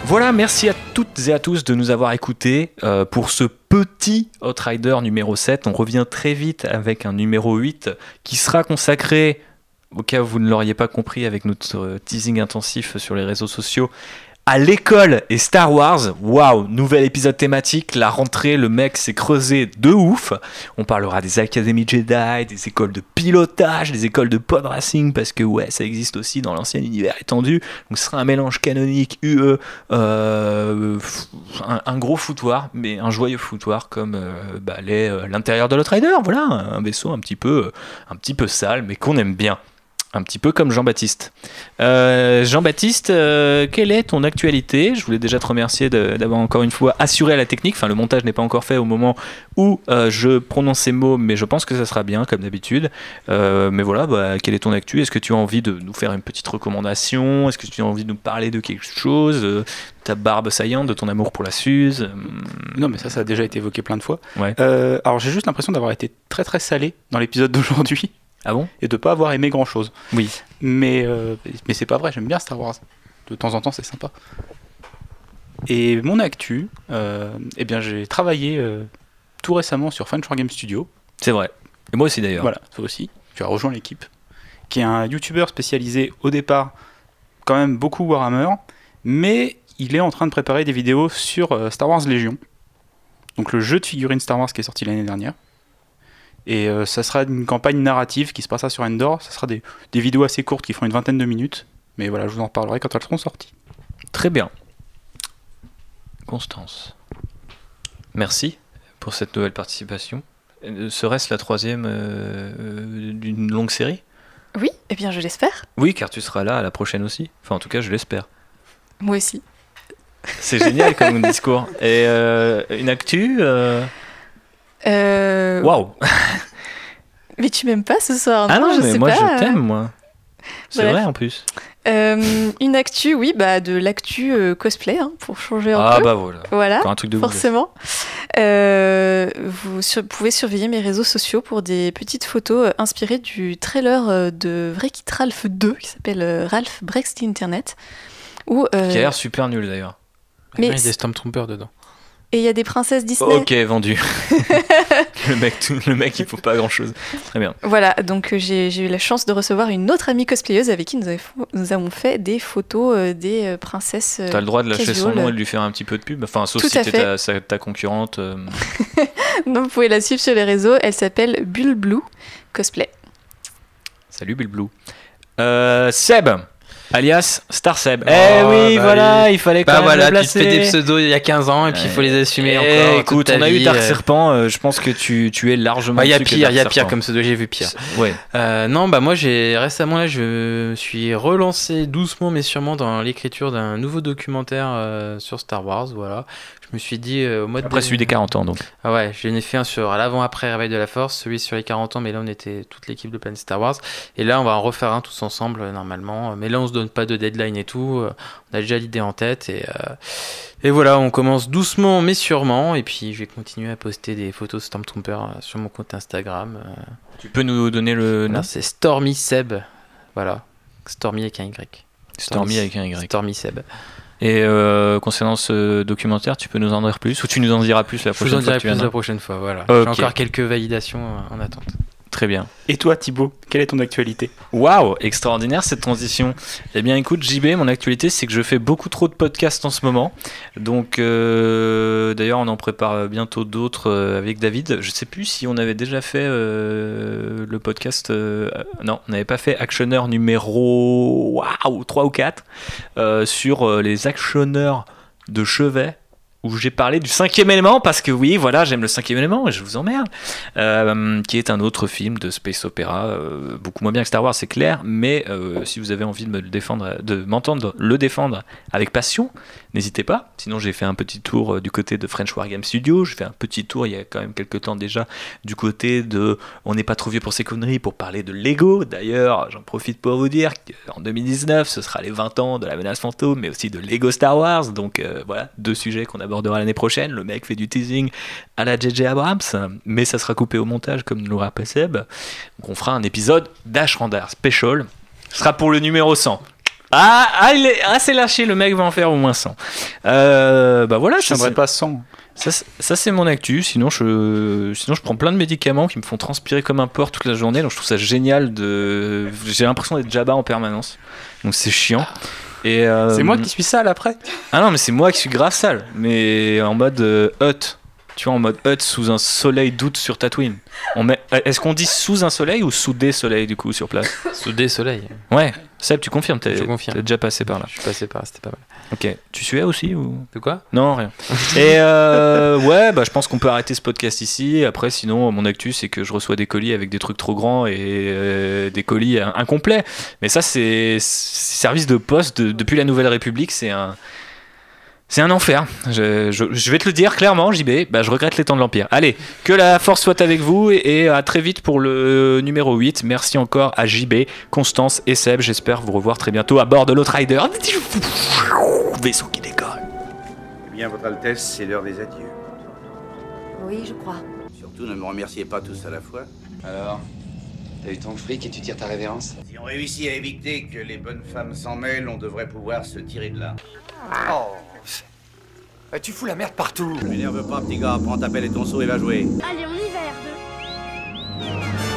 Voilà, merci à toutes et à tous de nous avoir écoutés euh, pour ce petit Outrider numéro 7. On revient très vite avec un numéro 8 qui sera consacré, au cas où vous ne l'auriez pas compris avec notre euh, teasing intensif sur les réseaux sociaux, à l'école et Star Wars. Waouh, nouvel épisode thématique. La rentrée, le mec s'est creusé de ouf. On parlera des académies Jedi, des écoles de pilotage, des écoles de pod racing, parce que ouais, ça existe aussi dans l'ancien univers étendu. Donc ce sera un mélange canonique, UE, euh, un, gros foutoir, mais un joyeux foutoir comme euh, bah, euh, l'intérieur de l'Outrider. Voilà, un vaisseau un petit peu, un petit peu sale, mais qu'on aime bien. Un petit peu comme Jean-Baptiste. Euh, Jean-Baptiste, euh, quelle est ton actualité? Je voulais déjà te remercier de- d'avoir encore une fois assuré la technique. Enfin, le montage n'est pas encore fait au moment où euh, je prononce ces mots, mais je pense que ça sera bien, comme d'habitude. Mais voilà, bah, quelle est ton actu? Est-ce que tu as envie de nous faire une petite recommandation? Est-ce que tu as envie de nous parler de quelque chose? Euh, Ta barbe saillante, de ton amour pour la Suze? Hum, Non, mais ça, ça a déjà été évoqué plein de fois. Ouais. Alors, j'ai juste l'impression d'avoir été très très salé dans l'épisode d'aujourd'hui. Ah bon Et de pas avoir aimé grand chose. Oui. Mais, euh, mais c'est pas vrai, j'aime bien Star Wars. De temps en temps, c'est sympa. Et mon actu, euh, eh bien, j'ai travaillé euh, tout récemment sur Fun Game Studio. C'est vrai. Et moi aussi d'ailleurs. Voilà, toi aussi. Tu as rejoint l'équipe. Qui est un YouTuber spécialisé au départ, quand même beaucoup Warhammer, mais il est en train de préparer des vidéos sur euh, Star Wars Légion. Donc le jeu de figurines Star Wars qui est sorti l'année dernière. Et euh, ça sera une campagne narrative qui se passera sur Endor. Ça sera des, des vidéos assez courtes qui font une vingtaine de minutes. Mais voilà, je vous en reparlerai quand elles seront sorties. Très bien. Constance. Merci pour cette nouvelle participation. Euh, Serait-ce la troisième euh, euh, d'une longue série? Oui, eh bien je l'espère. Oui, car tu seras là à la prochaine aussi. Enfin, en tout cas, je l'espère. Moi aussi. C'est génial comme discours. Et euh, une actu euh, Euh, Waouh Mais tu m'aimes pas ce soir Ah non, je mais sais moi pas. je t'aime, moi. C'est Bref. vrai en plus. Euh, une actu, oui, bah de l'actu euh, cosplay, hein, pour changer un Ah peu. bah voilà. Voilà, Encore un truc de ouf. forcément. Euh, vous sur- pouvez surveiller mes réseaux sociaux pour des petites photos euh, inspirées du trailer euh, de Wreck-It Ralph 2, qui s'appelle euh, Ralph Breaks the Internet. Où, euh, Qui a l'air super nul d'ailleurs. Mais il y a des Stormtroopers dedans. Et il y a des princesses Disney. Ok, vendu. le, mec, tout- le mec, il faut pas grand chose. Très bien. Voilà, donc euh, j'ai eu la chance de recevoir une autre amie cosplayeuse avec qui nous, avons fait des photos euh, des euh, princesses. euh, T'as le droit de lâcher son nom et de lui faire un petit peu de pub. Enfin, sauf Tout si t'es ta, ta concurrente. Donc vous pouvez la suivre sur les réseaux. Elle s'appelle Bull Blue Cosplay. Salut Blue. Euh, Seb, alias Star Seb. eh Oh, oui, bah voilà, oui. il fallait quand Bah même voilà, le tu te fais placer. des pseudos il y a 15 ans et puis il faut les assumer Eh, encore. écoute, on a eu Dark euh. Serpent. euh, je pense que tu, tu es largement. Bah, Il y a pire, il y a pire comme pseudo, j'ai vu pire. Ouais. Euh, non, bah moi j'ai récemment là, je suis relancé doucement mais sûrement dans l'écriture d'un nouveau documentaire euh, sur Star Wars. Voilà, je me suis dit euh, au mois de Après celui des 40 ans, donc. Ah ouais, j'en ai fait un sur l'avant-après Réveil de la Force, celui sur les 40 ans, mais là on était toute l'équipe de Planet Star Wars. Et là on va en refaire un tous ensemble euh, normalement. Mais là on se donne pas de deadline et tout. euh, On a déjà l'idée en tête et, euh, et voilà, on commence doucement mais sûrement. Et puis je vais continuer à poster des photos Stormtrooper sur mon compte Instagram. Tu peux nous donner le nom? C'est Stormy Seb. Voilà. Stormy avec un Y. Stormy avec un Y. Stormy Seb. Et euh, concernant ce documentaire, tu peux nous en dire plus ou tu nous en diras plus la Je vous prochaine en fois dirai plus la prochaine fois. Voilà. J'ai encore quelques validations euh, en attente. Très bien. Et toi, Thibaut, quelle est ton actualité Waouh, extraordinaire cette transition. Eh bien, écoute, JB, mon actualité, c'est que je fais beaucoup trop de podcasts en ce moment. Donc, euh, d'ailleurs, on en prépare bientôt d'autres euh, avec David. Je sais plus si on avait déjà fait euh, le podcast. non, on n'avait pas fait actionneur numéro waouh, 3 ou 4 euh, sur les actionneurs de chevet où j'ai parlé du cinquième élément parce que oui, voilà, j'aime le cinquième élément et je vous emmerde, euh, qui est un autre film de space opéra, euh, beaucoup moins bien que Star Wars, c'est clair, mais euh, si vous avez envie de me le défendre, de m'entendre le défendre avec passion, n'hésitez pas. Sinon, j'ai fait un petit tour euh, du côté de French Wargame Studio, j'ai fait un petit tour il y a quand même quelques temps déjà du côté de On n'est pas trop vieux pour ces conneries pour parler de Lego. D'ailleurs, j'en profite pour vous dire qu'en 2019, ce sera les 20 ans de la menace fantôme, mais aussi de Lego Star Wars. Donc voilà, deux sujets qu'on abordera l'année prochaine. Le mec fait du teasing à la JJ Abrams, mais ça sera coupé au montage comme nous le rappelle Seb. Donc on fera un épisode d'Ashrandar Special. Ce sera pour le numéro 100. Ah, ah, il est assez lâché, le mec va en faire au moins 100. Euh, bah voilà, Je tiendrai c'est- pas 100. ça, c'est- ça, c'est mon actu. Sinon je, sinon, je prends plein de médicaments qui me font transpirer comme un porc toute la journée. Donc, je trouve ça génial. De... J'ai l'impression d'être Jabba en permanence. Donc, c'est chiant. Et, euh, C'est moi qui suis sale après Ah non, mais c'est moi qui suis grave sale. Mais en mode euh, hut. Tu vois, en mode hut sous un soleil d'août sur Tatooine. On met... Est-ce qu'on dit sous un soleil ou sous des soleils du coup sur place? Sous des soleils. Ouais. Seb, tu confirmes T'es Je confirme. t'es déjà passé par là. Je suis passé par là, c'était pas mal. Ok. Tu suais aussi ou? De quoi? Non, rien. Et euh, ouais, bah, je pense qu'on peut arrêter ce podcast ici. Après, sinon, mon actu, c'est que je reçois des colis avec des trucs trop grands et euh, des colis in- incomplets. Mais ça, c'est c'est service de poste de- depuis la Nouvelle République. C'est un. C'est un enfer. Je, je- je vais te le dire clairement, JB. Bah, je regrette les temps de l'Empire. Allez, que la force soit avec vous et, et à très vite pour le numéro 8. Merci encore à JB, Constance et Seb. J'espère vous revoir très bientôt à bord de l'Outrider. Vaisseau qui décolle. Eh bien, Votre Altesse, c'est l'heure des adieux. Oui, je crois. Surtout, ne me remerciez pas tous à la fois. Alors T'as eu ton fric et tu tires ta révérence? Si on réussit à éviter que les bonnes femmes s'en mêlent, on devrait pouvoir se tirer de là. Oh. Eh, tu fous la merde partout. M'énerve pas, petit gars. Prends ta pelle et ton seau et va jouer. Allez, on y va, R2.